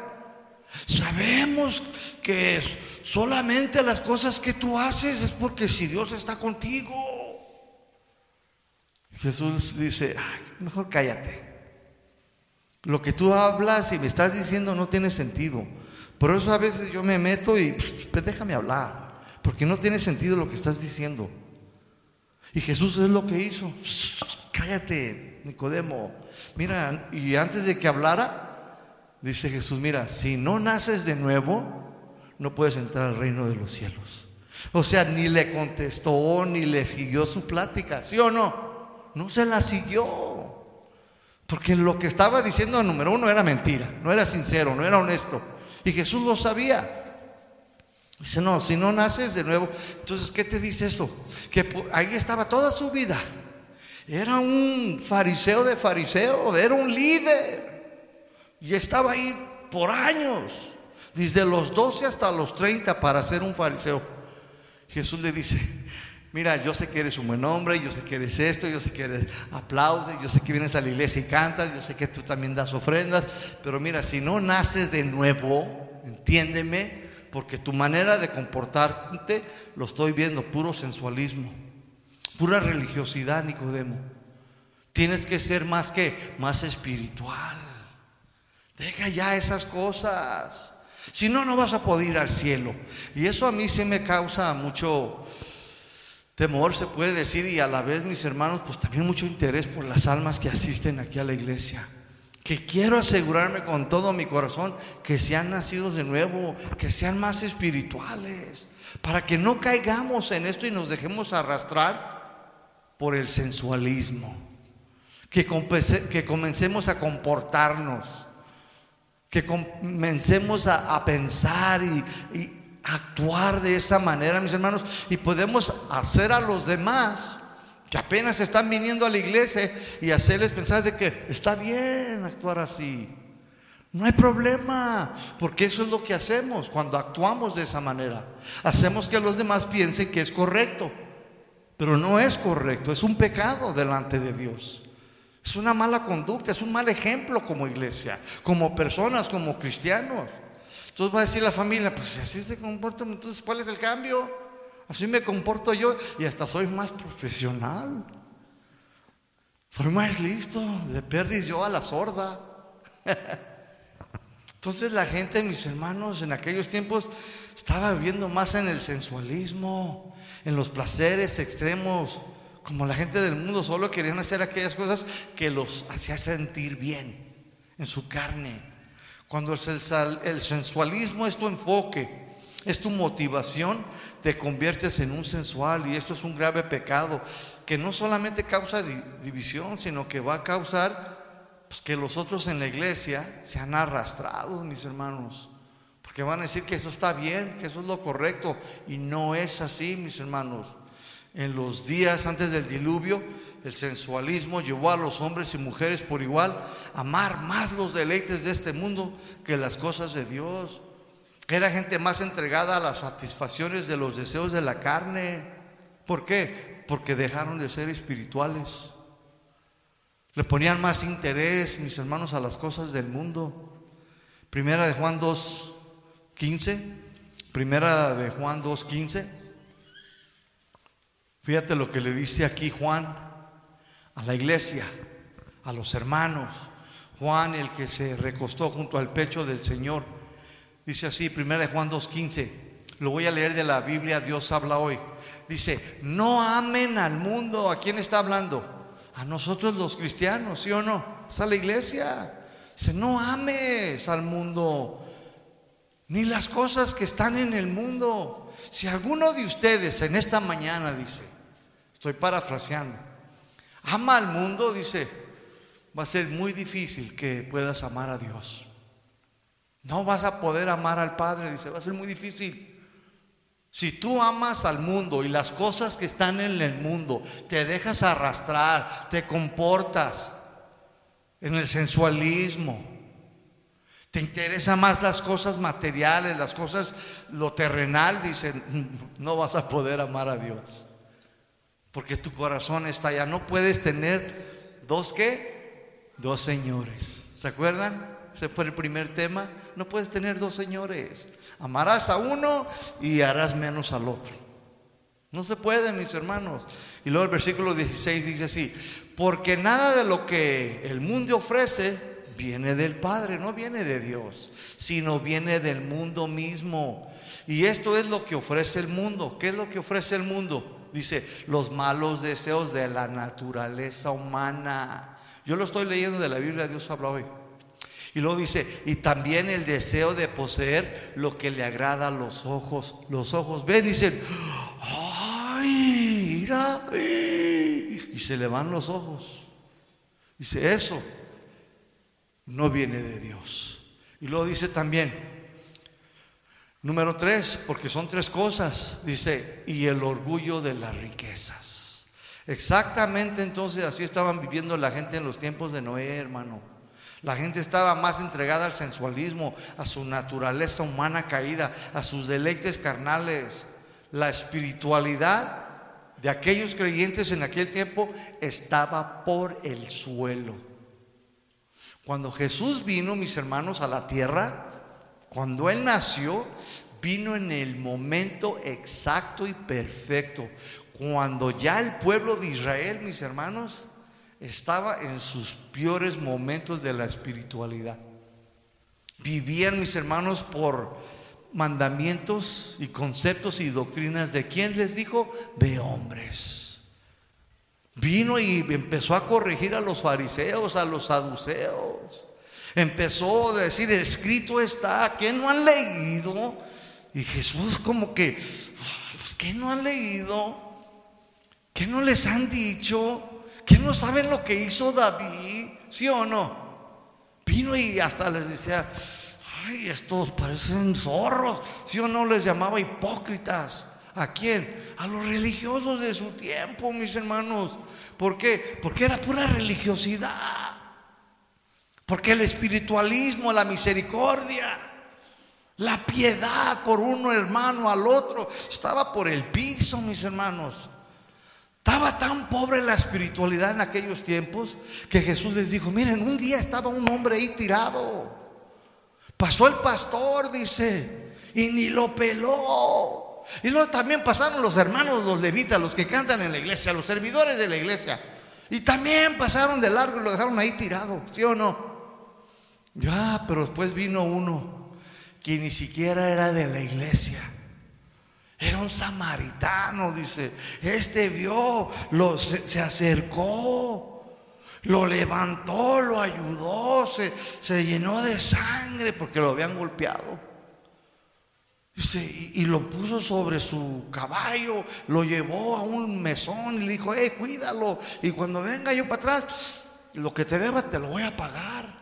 Sabemos que solamente las cosas que tú haces es porque si Dios está contigo. Jesús dice, mejor cállate. Lo que tú hablas y me estás diciendo no tiene sentido. Por eso a veces yo me meto y pues déjame hablar, porque no tiene sentido lo que estás diciendo. Y Jesús es lo que hizo. Cállate, Nicodemo. Mira, y antes de que hablara, dice Jesús, mira, si no naces de nuevo, no puedes entrar al reino de los cielos. O sea, ni le contestó, ni le siguió su plática, ¿sí o no? No se la siguió. Porque lo que estaba diciendo, número uno, era mentira, no era sincero, no era honesto. Y Jesús lo sabía. Dice, no, si no naces de nuevo, entonces, ¿qué te dice eso? Que ahí estaba toda su vida era un fariseo de fariseo, era un líder. Y estaba ahí por años, desde los 12 hasta los 30 para ser un fariseo. Jesús le dice, mira, yo sé que eres un buen hombre, yo sé que eres esto, yo sé que eres aplaude, yo sé que vienes a la iglesia y cantas, yo sé que tú también das ofrendas, pero mira, si no naces de nuevo, entiéndeme, porque tu manera de comportarte lo estoy viendo, puro sensualismo pura religiosidad, Nicodemo. Tienes que ser más que más espiritual. Deja ya esas cosas. Si no, no vas a poder ir al cielo. Y eso a mí se me causa mucho temor, se puede decir, y a la vez, mis hermanos, pues también mucho interés por las almas que asisten aquí a la iglesia. Que quiero asegurarme con todo mi corazón que sean nacidos de nuevo, que sean más espirituales, para que no caigamos en esto y nos dejemos arrastrar por el sensualismo. que, que comencemos a comportarnos, que comencemos a, pensar y, y actuar de esa manera, mis hermanos, y podemos hacer a los demás que apenas están viniendo a la iglesia y hacerles pensar de que está bien actuar así. No hay problema, porque eso es lo que hacemos cuando actuamos de esa manera. Hacemos que los demás piensen que es correcto, pero no es correcto, es un pecado delante de Dios. Es una mala conducta, es un mal ejemplo como iglesia, como personas, como cristianos. Entonces va a decir la familia, pues si así se comporta, entonces ¿cuál es el cambio? Así me comporto yo y hasta soy más profesional. Soy más listo, de perdiz yo a la sorda. Entonces la gente, mis hermanos, en aquellos tiempos estaba viviendo más en el sensualismo, en los placeres extremos, como la gente del mundo solo querían hacer aquellas cosas que los hacía sentir bien en su carne. Cuando el sensualismo es tu enfoque, es tu motivación, te conviertes en un sensual y esto es un grave pecado que no solamente causa división, sino que va a causar pues que los otros en la iglesia se han arrastrado, mis hermanos. Porque van a decir que eso está bien, que eso es lo correcto. Y no es así, mis hermanos. En los días antes del diluvio, el sensualismo llevó a los hombres y mujeres por igual a amar más los deleites de este mundo que las cosas de Dios. Era gente más entregada a las satisfacciones de los deseos de la carne. ¿Por qué? Porque dejaron de ser espirituales. Le ponían más interés, mis hermanos, a las cosas del mundo. Primera de Juan 2.15. Primera de Juan 2.15. Fíjate lo que le dice aquí Juan a la iglesia, a los hermanos. Juan, el que se recostó junto al pecho del Señor. Dice así, primera de Juan 2.15. Lo voy a leer de la Biblia, Dios habla hoy. Dice, no amen al mundo. ¿A quién está hablando? a nosotros los cristianos, ¿sí o no? Es a la iglesia. Dice, no ames al mundo, ni las cosas que están en el mundo. Si alguno de ustedes en esta mañana dice, estoy parafraseando, ama al mundo, dice, va a ser muy difícil que puedas amar a Dios. No vas a poder amar al Padre, dice, va a ser muy difícil. Si tú amas al mundo y las cosas que están en el mundo, te dejas arrastrar, te comportas en el sensualismo, te interesa más las cosas materiales, las cosas, lo terrenal, dicen, no vas a poder amar a Dios. Porque tu corazón está allá. No puedes tener dos qué? Dos señores. ¿Se acuerdan? Ese fue el primer tema. No puedes tener dos señores. Amarás a uno y harás menos al otro. No se puede, mis hermanos. Y luego el versículo 16 dice así, porque nada de lo que el mundo ofrece viene del Padre, no viene de Dios, sino viene del mundo mismo. Y esto es lo que ofrece el mundo. ¿Qué es lo que ofrece el mundo? Dice, los malos deseos de la naturaleza humana. Yo lo estoy leyendo de la Biblia, Dios habla hoy. Y luego dice, y también el deseo de poseer lo que le agrada a los ojos. Los ojos ven dicen, ¡ay! Mira, y se le van los ojos. Dice, eso no viene de Dios. Y luego dice también, número tres, porque son tres cosas, dice, y el orgullo de las riquezas. Exactamente entonces así estaban viviendo la gente en los tiempos de Noé, hermano. La gente estaba más entregada al sensualismo, a su naturaleza humana caída, a sus deleites carnales. La espiritualidad de aquellos creyentes en aquel tiempo estaba por el suelo. Cuando Jesús vino, mis hermanos, a la tierra, cuando Él nació, vino en el momento exacto y perfecto. Cuando ya el pueblo de Israel, mis hermanos, estaba en sus peores momentos de la espiritualidad. Vivían mis hermanos por mandamientos y conceptos y doctrinas de quién les dijo, de hombres. Vino y empezó a corregir a los fariseos, a los saduceos. Empezó a decir, escrito está, que no han leído? Y Jesús como que, pues, ¿qué no han leído? ¿Qué no les han dicho? ¿Qué no saben lo que hizo David? ¿Sí o no? Vino y hasta les decía, ay, estos parecen zorros. ¿Sí o no les llamaba hipócritas? ¿A quién? A los religiosos de su tiempo, mis hermanos. ¿Por qué? Porque era pura religiosidad. Porque el espiritualismo, la misericordia, la piedad por uno hermano al otro, estaba por el piso, mis hermanos. Estaba tan pobre la espiritualidad en aquellos tiempos que Jesús les dijo, miren, un día estaba un hombre ahí tirado. Pasó el pastor, dice, y ni lo peló. Y luego también pasaron los hermanos, los levitas, los que cantan en la iglesia, los servidores de la iglesia. Y también pasaron de largo y lo dejaron ahí tirado, ¿sí o no? Ya, pero después vino uno que ni siquiera era de la iglesia. Era un samaritano, dice. Este vio, lo, se, acercó, lo levantó, lo ayudó, se, se, llenó de sangre porque lo habían golpeado. Dice, y, lo puso sobre su caballo, lo llevó a un mesón y le dijo, hey, cuídalo. Y cuando venga yo para atrás, lo que te deba te lo voy a pagar.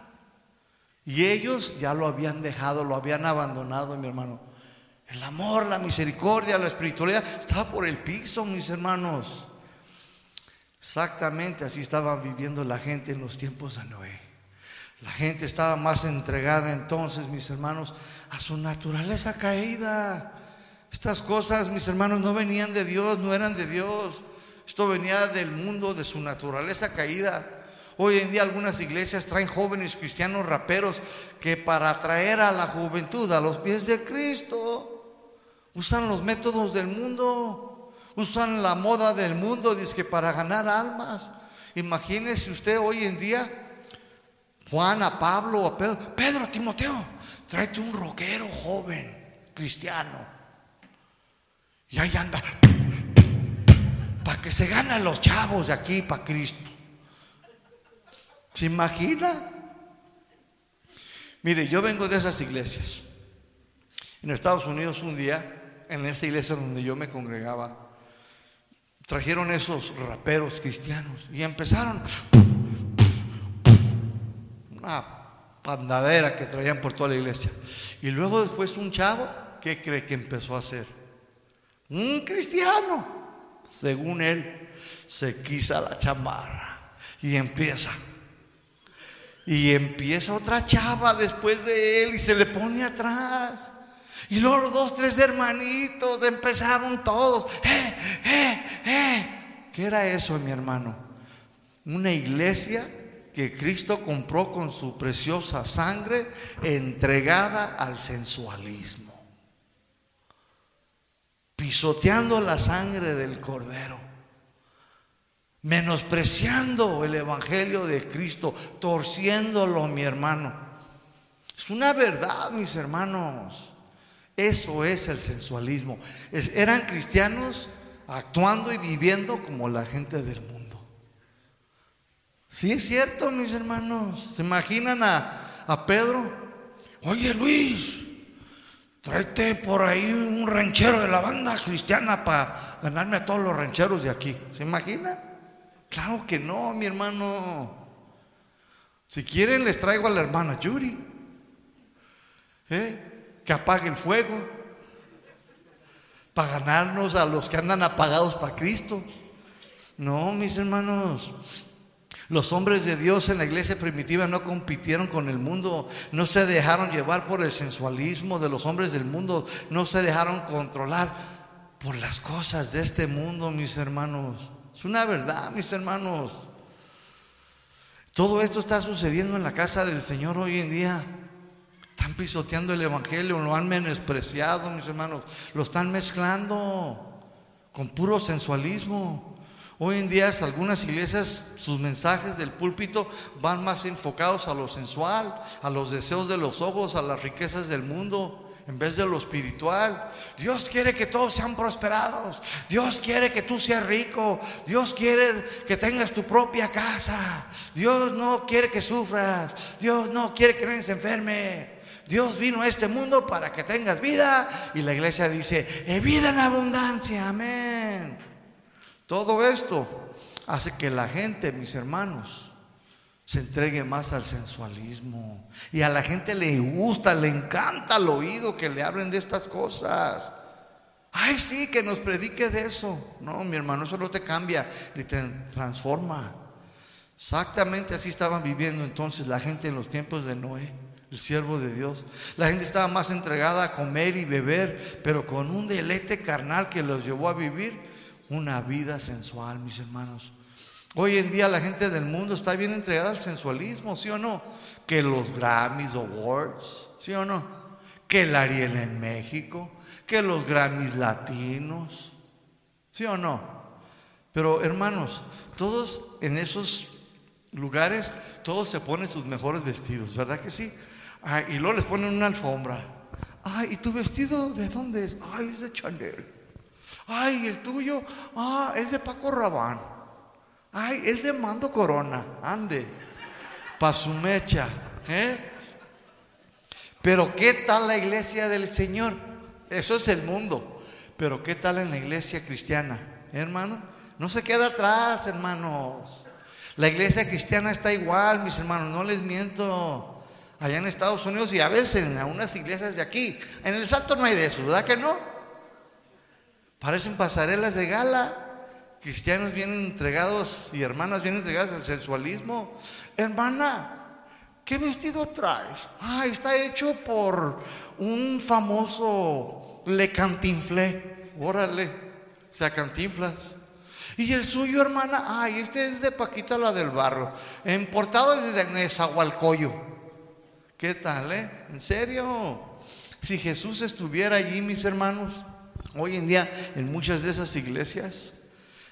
Y ellos ya lo habían dejado, lo habían abandonado, mi hermano. El amor, la misericordia, la espiritualidad estaba por el piso, mis hermanos. Exactamente así estaba viviendo la gente en los tiempos de Noé. La gente estaba más entregada entonces, mis hermanos, a su naturaleza caída. Estas cosas, mis hermanos, no venían de Dios, no eran de Dios. Esto venía del mundo, de su naturaleza caída. Hoy en día algunas iglesias traen jóvenes cristianos raperos que para atraer a la juventud a los pies de Cristo usan los métodos del mundo, usan la moda del mundo, dice que para ganar almas. Imagínese usted hoy en día, Juan, a Pablo, a Pedro, Pedro, Timoteo, tráete un rockero joven, cristiano. Y ahí anda, para que se ganen los chavos de aquí, para Cristo. ¿Se imagina? Mire, yo vengo de esas iglesias. En Estados Unidos un día, en esa iglesia donde yo me congregaba, trajeron esos raperos cristianos y empezaron una pandadera que traían por toda la iglesia. Y luego después un chavo, ¿qué cree que empezó a hacer? Un cristiano, según él, se quisa la chamarra y empieza. Y empieza otra chava después de él y se le pone atrás. Y luego dos, tres hermanitos empezaron todos. ¡Eh, eh, eh! ¿Qué era eso, mi hermano? Una iglesia que Cristo compró con su preciosa sangre entregada al sensualismo. Pisoteando la sangre del cordero menospreciando el Evangelio de Cristo, torciéndolo, mi hermano. Es una verdad, mis hermanos. Eso es el sensualismo. eran cristianos actuando y viviendo como la gente del mundo. Sí es cierto, mis hermanos. ¿Se imaginan a, a Pedro? Oye, Luis, tráete por ahí un ranchero de la banda cristiana para ganarme a todos los rancheros de aquí. ¿Se imagina? Claro que no, mi hermano. Si quieren, les traigo a la hermana Yuri. ¿eh? Que apague el fuego. Para ganarnos a los que andan apagados para Cristo. No, mis hermanos. Los hombres de Dios en la iglesia primitiva no compitieron con el mundo, no se dejaron llevar por el sensualismo de los hombres del mundo, no se dejaron controlar por las cosas de este mundo, mis hermanos. Es una verdad, mis hermanos. Todo esto está sucediendo en la casa del Señor hoy en día. Están pisoteando el Evangelio, lo han menospreciado, mis hermanos. Lo están mezclando con puro sensualismo. Hoy en día algunas iglesias, sus mensajes del púlpito van más enfocados a lo sensual, a los deseos de los ojos, a las riquezas del mundo en vez de lo espiritual. Dios quiere que todos sean prosperados. Dios quiere que tú seas rico. Dios quiere que tengas tu propia casa. Dios no quiere que sufras. Dios no quiere que nadie enferme. Dios vino a este mundo para que tengas vida. Y la iglesia dice, vida en abundancia. Amén. Todo esto hace que la gente, mis hermanos, se entregue más al sensualismo. Y a la gente le gusta, le encanta al oído que le hablen de estas cosas. Ay, sí, que nos predique de eso. No, mi hermano, eso no te cambia ni te transforma. Exactamente así estaban viviendo entonces la gente en los tiempos de Noé, el siervo de Dios. La gente estaba más entregada a comer y beber, pero con un deleite carnal que los llevó a vivir una vida sensual, mis hermanos. Hoy en día la gente del mundo está bien entregada al sensualismo, ¿sí o no? Que los Grammys Awards, ¿sí o no? Que el Ariel en México, que los Grammys latinos, ¿sí o no? Pero hermanos, todos en esos lugares, todos se ponen sus mejores vestidos, ¿verdad que sí? y luego les ponen una alfombra. Ay, ¿y tu vestido de dónde es? Ay, es de Chanel. Ay, el tuyo, ah, es de Paco Rabán. Ay, es de Mando Corona. Ande, pa' su mecha. ¿eh? Pero ¿qué tal la iglesia del Señor? Eso es el mundo. Pero ¿qué tal en la iglesia cristiana? hermano? No se queda atrás, hermanos. La iglesia cristiana está igual, mis hermanos, no les miento. Allá en Estados Unidos y a veces en algunas iglesias de aquí. En el Salto no hay de eso, ¿verdad que no? Parecen pasarelas de gala. Cristianos vienen entregados y hermanas vienen entregadas al sensualismo. Hermana, ¿qué vestido traes? Ah, está hecho por un famoso Le Cantinflé. Órale, o sea, cantinflas. Y el suyo, hermana, ay, este es de Paquita la del barro, importado desde Nezahualcoyo. ¿Qué tal, eh? ¿En serio? Si Jesús estuviera allí, mis hermanos, hoy en día en muchas de esas iglesias,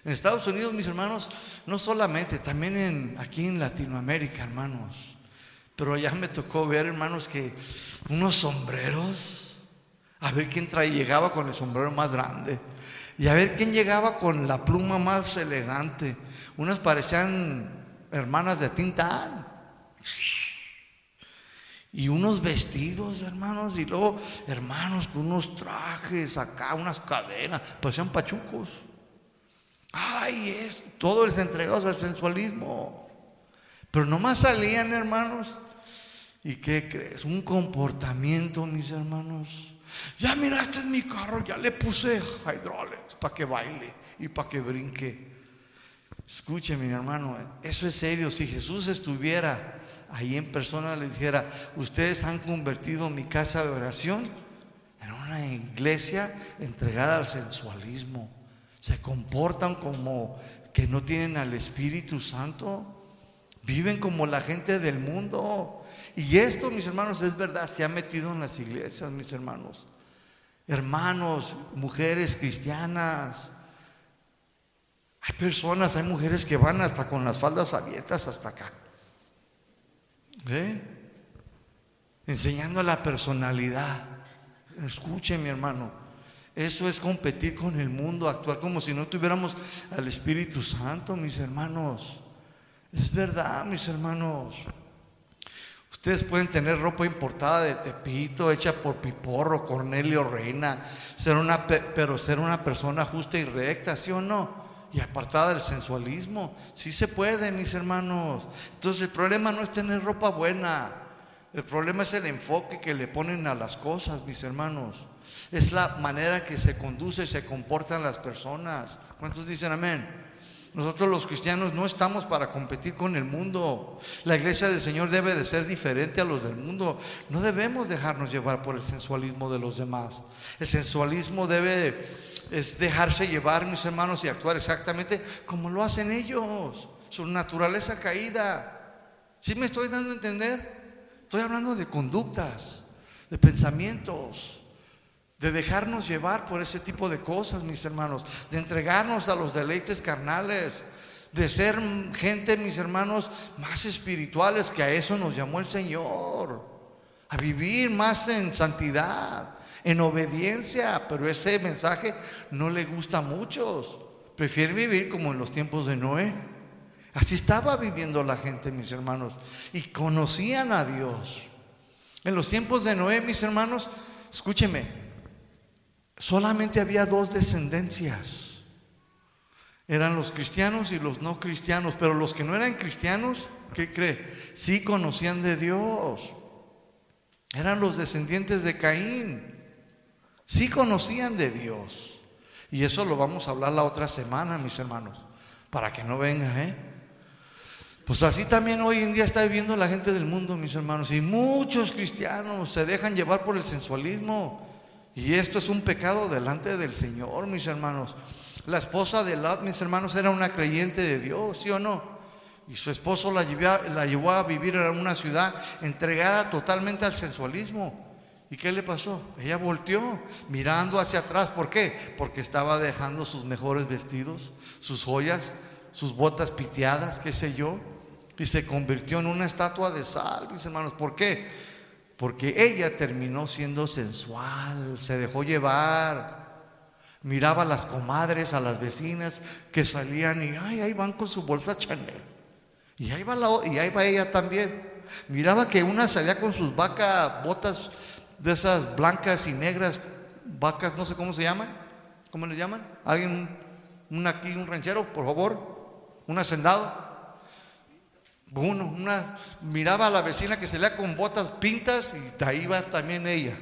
en Estados Unidos, mis hermanos, no solamente, también aquí en Latinoamérica, hermanos. Pero allá me tocó ver, hermanos, que unos sombreros, a ver quién trae, llegaba con el sombrero más grande. Y a ver quién llegaba con la pluma más elegante. Unas parecían hermanas de tinta. Y unos vestidos, hermanos, y luego hermanos con unos trajes acá, unas cadenas, parecían pachucos. Ay, es todo es entregados al sensualismo. Pero nomás salían, hermanos. ¿Y qué crees? Un comportamiento, mis hermanos ya mira, es mi carro, ya le puse hydraulics para que baile y para que brinque. Escuche, mi hermano, eso es serio. Si Jesús estuviera ahí en persona, le dijera, ustedes han convertido mi casa de oración en una iglesia entregada al sensualismo. Se comportan como que no tienen al Espíritu Santo. Viven como la gente del mundo. Y esto, mis hermanos, es verdad, se ha metido en las iglesias, mis hermanos. Hermanos, mujeres cristianas. Hay personas, hay mujeres que van hasta con las faldas abiertas hasta acá. ¿Eh? Enseñando la personalidad. Escuche, mi hermano. Eso es competir con el mundo, actuar como si no tuviéramos al Espíritu Santo, mis hermanos. Es verdad, mis hermanos. Ustedes pueden tener ropa importada de Tepito, hecha por Piporro, Cornelio Reina, ser una, pero ser una persona justa y recta, ¿sí o no? Y apartada del sensualismo. Sí se puede, mis hermanos. Entonces el problema no es tener ropa buena. El problema es el enfoque que le ponen a las cosas, mis hermanos. Es la manera que se conduce y se comportan las personas. ¿Cuántos dicen amén? Nosotros los cristianos no estamos para competir con el mundo. La iglesia del Señor debe de ser diferente a los del mundo. No debemos dejarnos llevar por el sensualismo de los demás. El sensualismo debe es dejarse llevar, mis hermanos, y actuar exactamente como lo hacen ellos. Su naturaleza caída. ¿Sí me estoy dando a entender? Estoy hablando de conductas, de pensamientos de dejarnos llevar por ese tipo de cosas, mis hermanos, de entregarnos a los deleites carnales, de ser gente, mis hermanos, más espirituales, que a eso nos llamó el Señor, a vivir más en santidad, en obediencia, pero ese mensaje no le gusta a muchos, prefieren vivir como en los tiempos de Noé. Así estaba viviendo la gente, mis hermanos, y conocían a Dios. En los tiempos de Noé, mis hermanos, escúcheme, solamente había dos descendencias. Eran los cristianos y los no cristianos, pero los que no eran cristianos, ¿qué cree? Sí conocían de Dios. Eran los descendientes de Caín. Sí conocían de Dios. Y eso lo vamos a hablar la otra semana, mis hermanos, para que no venga, ¿eh? Pues así también hoy en día está viviendo la gente del mundo, mis hermanos. Y muchos cristianos se dejan llevar por el sensualismo. Y esto es un pecado delante del Señor, mis hermanos. La esposa de Lot, mis hermanos, era una creyente de Dios, ¿sí o no? Y su esposo la llevó, a vivir en una ciudad entregada totalmente al sensualismo. ¿Y qué le pasó? Ella volteó mirando hacia atrás. ¿Por qué? Porque estaba dejando sus mejores vestidos, sus joyas, sus botas piteadas, qué sé yo y se convirtió en una estatua de sal, mis hermanos. ¿Por qué? Porque ella terminó siendo sensual, se dejó llevar. Miraba a las comadres, a las vecinas que salían y ay, ahí van con su bolsa Chanel. Y ahí va, la, y ahí va ella también. Miraba que una salía con sus vacas, botas de esas blancas y negras, vacas, no sé cómo se llaman. ¿Cómo le llaman? ¿Alguien, un aquí, un ranchero, por favor? ¿Un hacendado? Uno, una, miraba a la vecina que se salía con botas pintas y ahí va también ella.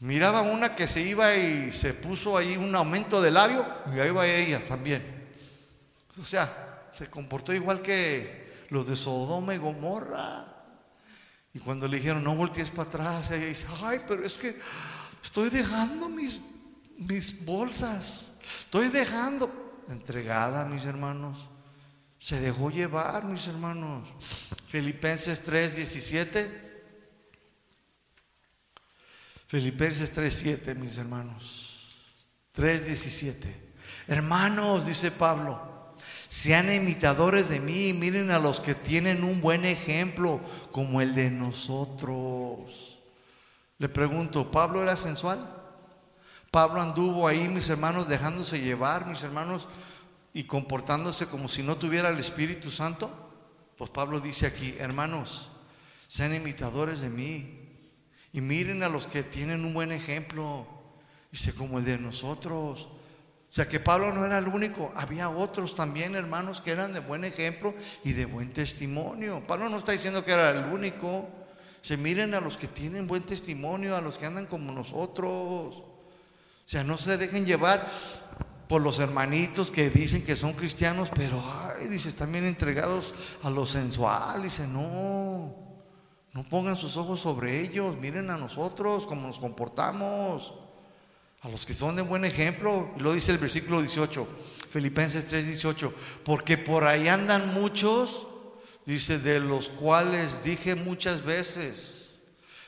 Miraba una que se iba y se puso ahí un aumento de labio y ahí va ella también. O sea, se comportó igual que los de Sodoma y Gomorra. Y cuando le dijeron, no voltees para atrás, ella dice, ay, pero es que estoy dejando mis, mis bolsas, estoy dejando, entregada, mis hermanos. Se dejó llevar, mis hermanos. Filipenses 3, 17. Filipenses 3, 7, mis hermanos. 3, 17. Hermanos, dice Pablo, sean imitadores de mí, miren a los que tienen un buen ejemplo como el de nosotros. Le pregunto, ¿Pablo era sensual? Pablo anduvo ahí, mis hermanos, dejándose llevar, mis hermanos, y comportándose como si no tuviera el Espíritu Santo? Pues Pablo dice aquí, hermanos, sean imitadores de mí y miren a los que tienen un buen ejemplo, dice como el de nosotros. O sea que Pablo no era el único, había otros también hermanos que eran de buen ejemplo y de buen testimonio. Pablo no está diciendo que era el único. Se miren a los que tienen buen testimonio, a los que andan como nosotros. O sea, no se dejen llevar por los hermanitos que dicen que son cristianos, pero, ay, dice, están bien entregados a lo sensual. Dice, no, no pongan sus ojos sobre ellos, miren a nosotros, cómo nos comportamos, a los que son de buen ejemplo. Y lo dice el versículo 18, Filipenses 3, 18, porque por ahí andan muchos, dice, de los cuales dije muchas veces.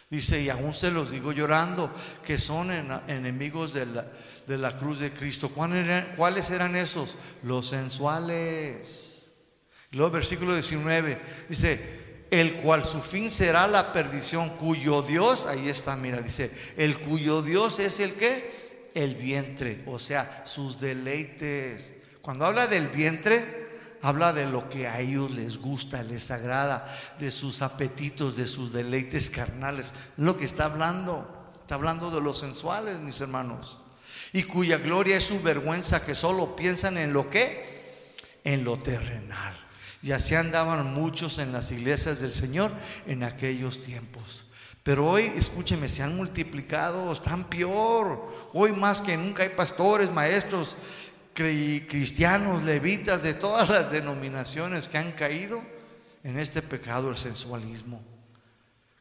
Dice, y aún se los digo llorando, que son enemigos de la, cruz de Cristo. ¿Cuáles eran esos? Los sensuales. Luego versículo 19 dice, el cual su fin será la perdición, cuyo Dios, ahí está, mira, dice, el cuyo Dios es el que, el vientre, o sea, sus deleites. Cuando habla del vientre, habla de lo que a ellos les gusta, les agrada, de sus apetitos, de sus deleites carnales. Lo que está hablando, está hablando de los sensuales, mis hermanos y cuya gloria es su vergüenza, que solo piensan en lo que, en lo terrenal. Y así andaban muchos en las iglesias del Señor en aquellos tiempos. Pero hoy, escúcheme, se han multiplicado, están peor. Hoy más que nunca hay pastores, maestros, cristianos, levitas, de todas las denominaciones que han caído en este pecado, el sensualismo.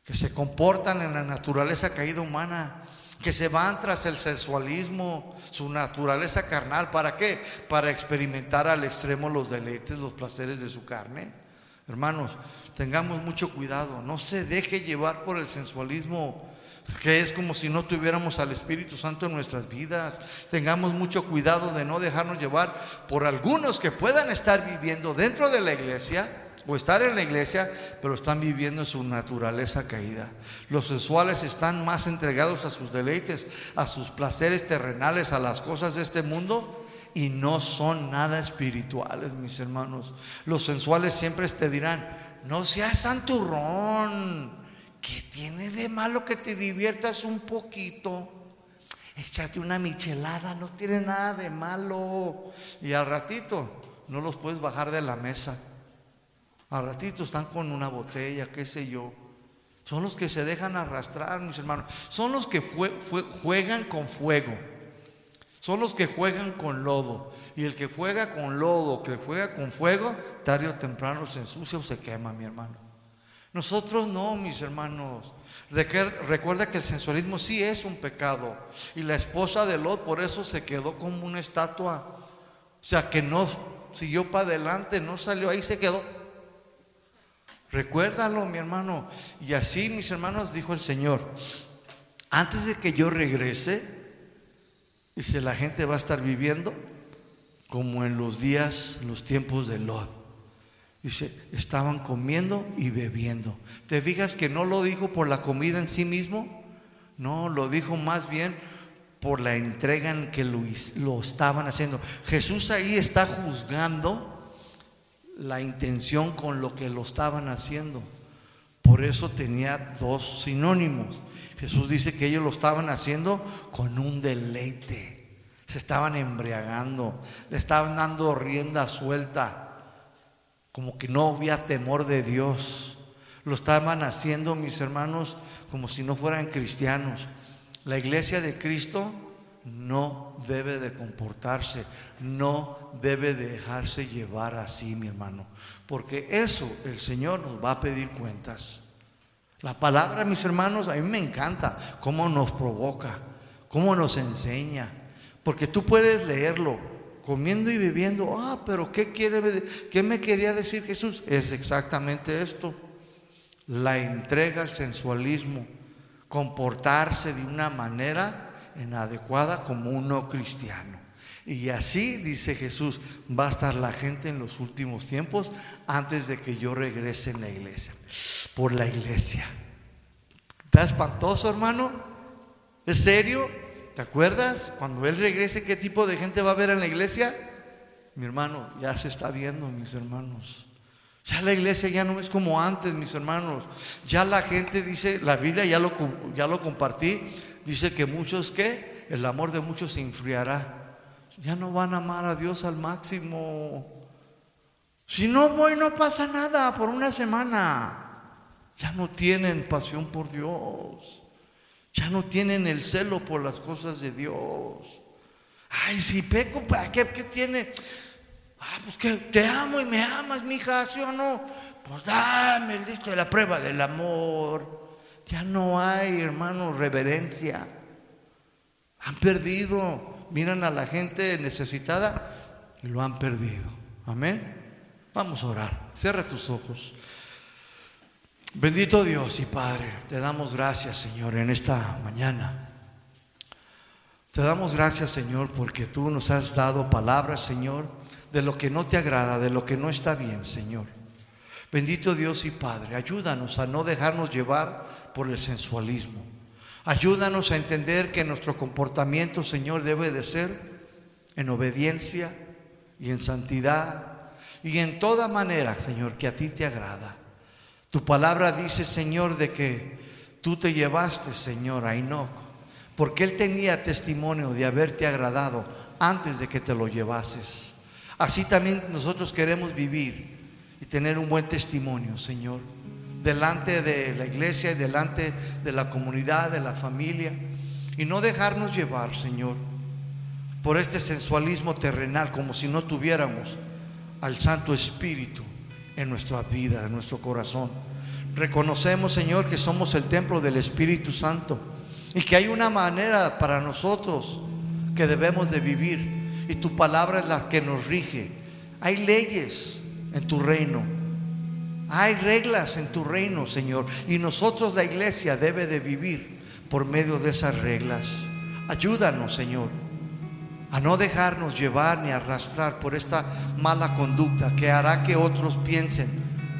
Que se comportan en la naturaleza caída humana que se van tras el sensualismo, su naturaleza carnal. ¿Para qué? Para experimentar al extremo los deleites, los placeres de su carne. Hermanos, tengamos mucho cuidado, no se deje llevar por el sensualismo que es como si no tuviéramos al Espíritu Santo en nuestras vidas. Tengamos mucho cuidado de no dejarnos llevar por algunos que puedan estar viviendo dentro de la iglesia o estar en la iglesia, pero están viviendo su naturaleza caída. Los sensuales están más entregados a sus deleites, a sus placeres terrenales, a las cosas de este mundo y no son nada espirituales, mis hermanos. Los sensuales siempre te dirán, no seas santurrón, ¿qué tiene de malo que te diviertas un poquito? échate una michelada, no tiene nada de malo. Y al ratito no los puedes bajar de la mesa. Al ratito están con una botella, qué sé yo. Son los que se dejan arrastrar, mis hermanos. Son los que juegan con fuego. Son los que juegan con lodo. Y el que juega con lodo, que juega con fuego, tarde o temprano se ensucia o se quema, mi hermano. Nosotros no, mis hermanos. Recuerda que el sensualismo sí es un pecado. Y la esposa de Lot por eso se quedó como una estatua. O sea, que no siguió para adelante, no salió ahí, se quedó. Recuérdalo, mi hermano. Y así, mis hermanos, dijo el Señor, antes de que yo regrese, dice, la gente va a estar viviendo como en los días, los tiempos de Lot. Dice, estaban comiendo y bebiendo. ¿Te fijas que no lo dijo por la comida en sí mismo? No, lo dijo más bien por la entrega en que lo, lo estaban haciendo. Jesús ahí está juzgando la intención con lo que lo estaban haciendo. Por eso tenía dos sinónimos. Jesús dice que ellos lo estaban haciendo con un deleite. Se estaban embriagando, le estaban dando rienda suelta como que no había temor de Dios. Lo estaban haciendo mis hermanos como si no fueran cristianos. La iglesia de Cristo no debe de comportarse, no debe de dejarse llevar así, mi hermano, porque eso el Señor nos va a pedir cuentas. La palabra, mis hermanos, a mí me encanta cómo nos provoca, cómo nos enseña, porque tú puedes leerlo, comiendo y bebiendo. Ah, pero ¿qué, quiere, ¿qué me quería decir Jesús? Es exactamente esto. La entrega al sensualismo, comportarse de una manera inadecuada como un no cristiano. Y así, dice Jesús, va a estar la gente en los últimos tiempos antes de que yo regrese en la iglesia. Por la iglesia. ¿Está espantoso, hermano? ¿Es serio? ¿Te acuerdas? Cuando Él regrese, ¿qué tipo de gente va a ver en la iglesia? Mi hermano, ya se está viendo, mis hermanos. Ya la iglesia ya no es como antes, mis hermanos. Ya la gente dice, la Biblia ya lo, ya lo compartí, dice que muchos que el amor de muchos se enfriará. Ya no van a amar a Dios al máximo. Si no voy, no pasa nada por una semana. Ya no tienen pasión por Dios. Ya no tienen el celo por las cosas de Dios. Ay, si peco, ¿qué, qué tiene? Ah, pues que te amo y me amas, mija, ¿sí o no? Pues dame el disco de la prueba del amor. Ya no hay, hermano, reverencia. Han perdido. Miran a la gente necesitada y lo han perdido. Amén. Vamos a orar. Cierra tus ojos. Bendito Dios y Padre, te damos gracias Señor en esta mañana. Te damos gracias Señor porque tú nos has dado palabras Señor de lo que no te agrada, de lo que no está bien Señor. Bendito Dios y Padre, ayúdanos a no dejarnos llevar por el sensualismo. Ayúdanos a entender que nuestro comportamiento Señor debe de ser en obediencia y en santidad y en toda manera Señor que a ti te agrada. Tu palabra dice, Señor, de que tú te llevaste, Señor, a Enoch, porque él tenía testimonio de haberte agradado antes de que te lo llevases. Así también nosotros queremos vivir y tener un buen testimonio, Señor, delante de la iglesia y delante de la comunidad, de la familia, y no dejarnos llevar, Señor, por este sensualismo terrenal, como si no tuviéramos al Santo Espíritu en nuestra vida, en nuestro corazón. Reconocemos, Señor, que somos el templo del Espíritu Santo y que hay una manera para nosotros que debemos de vivir y tu palabra es la que nos rige. Hay leyes en tu reino. Hay reglas en tu reino, Señor, y nosotros la iglesia debe de vivir por medio de esas reglas. Ayúdanos, Señor a no dejarnos llevar ni arrastrar por esta mala conducta que hará que otros piensen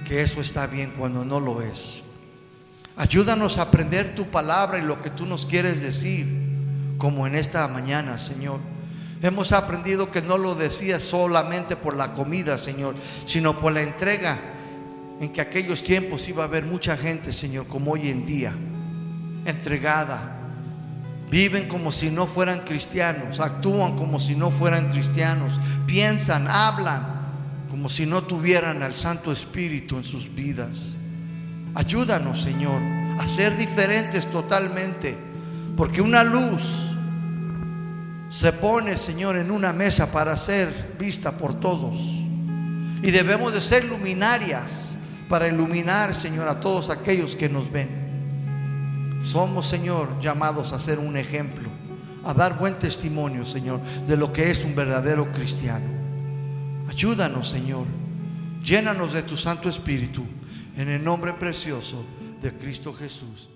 que eso está bien cuando no lo es. Ayúdanos a aprender tu palabra y lo que tú nos quieres decir, como en esta mañana, Señor. Hemos aprendido que no lo decías solamente por la comida, Señor, sino por la entrega en que aquellos tiempos iba a haber mucha gente, Señor, como hoy en día, entregada Viven como si no fueran cristianos, actúan como si no fueran cristianos, piensan, hablan como si no tuvieran al Santo Espíritu en sus vidas. Ayúdanos, Señor, a ser diferentes totalmente, porque una luz se pone, Señor, en una mesa para ser vista por todos. Y debemos de ser luminarias para iluminar, Señor, a todos aquellos que nos ven. Somos, Señor, llamados a ser un ejemplo, a dar buen testimonio, Señor, de lo que es un verdadero cristiano. Ayúdanos, Señor. Llénanos de tu Santo Espíritu en el nombre precioso de Cristo Jesús.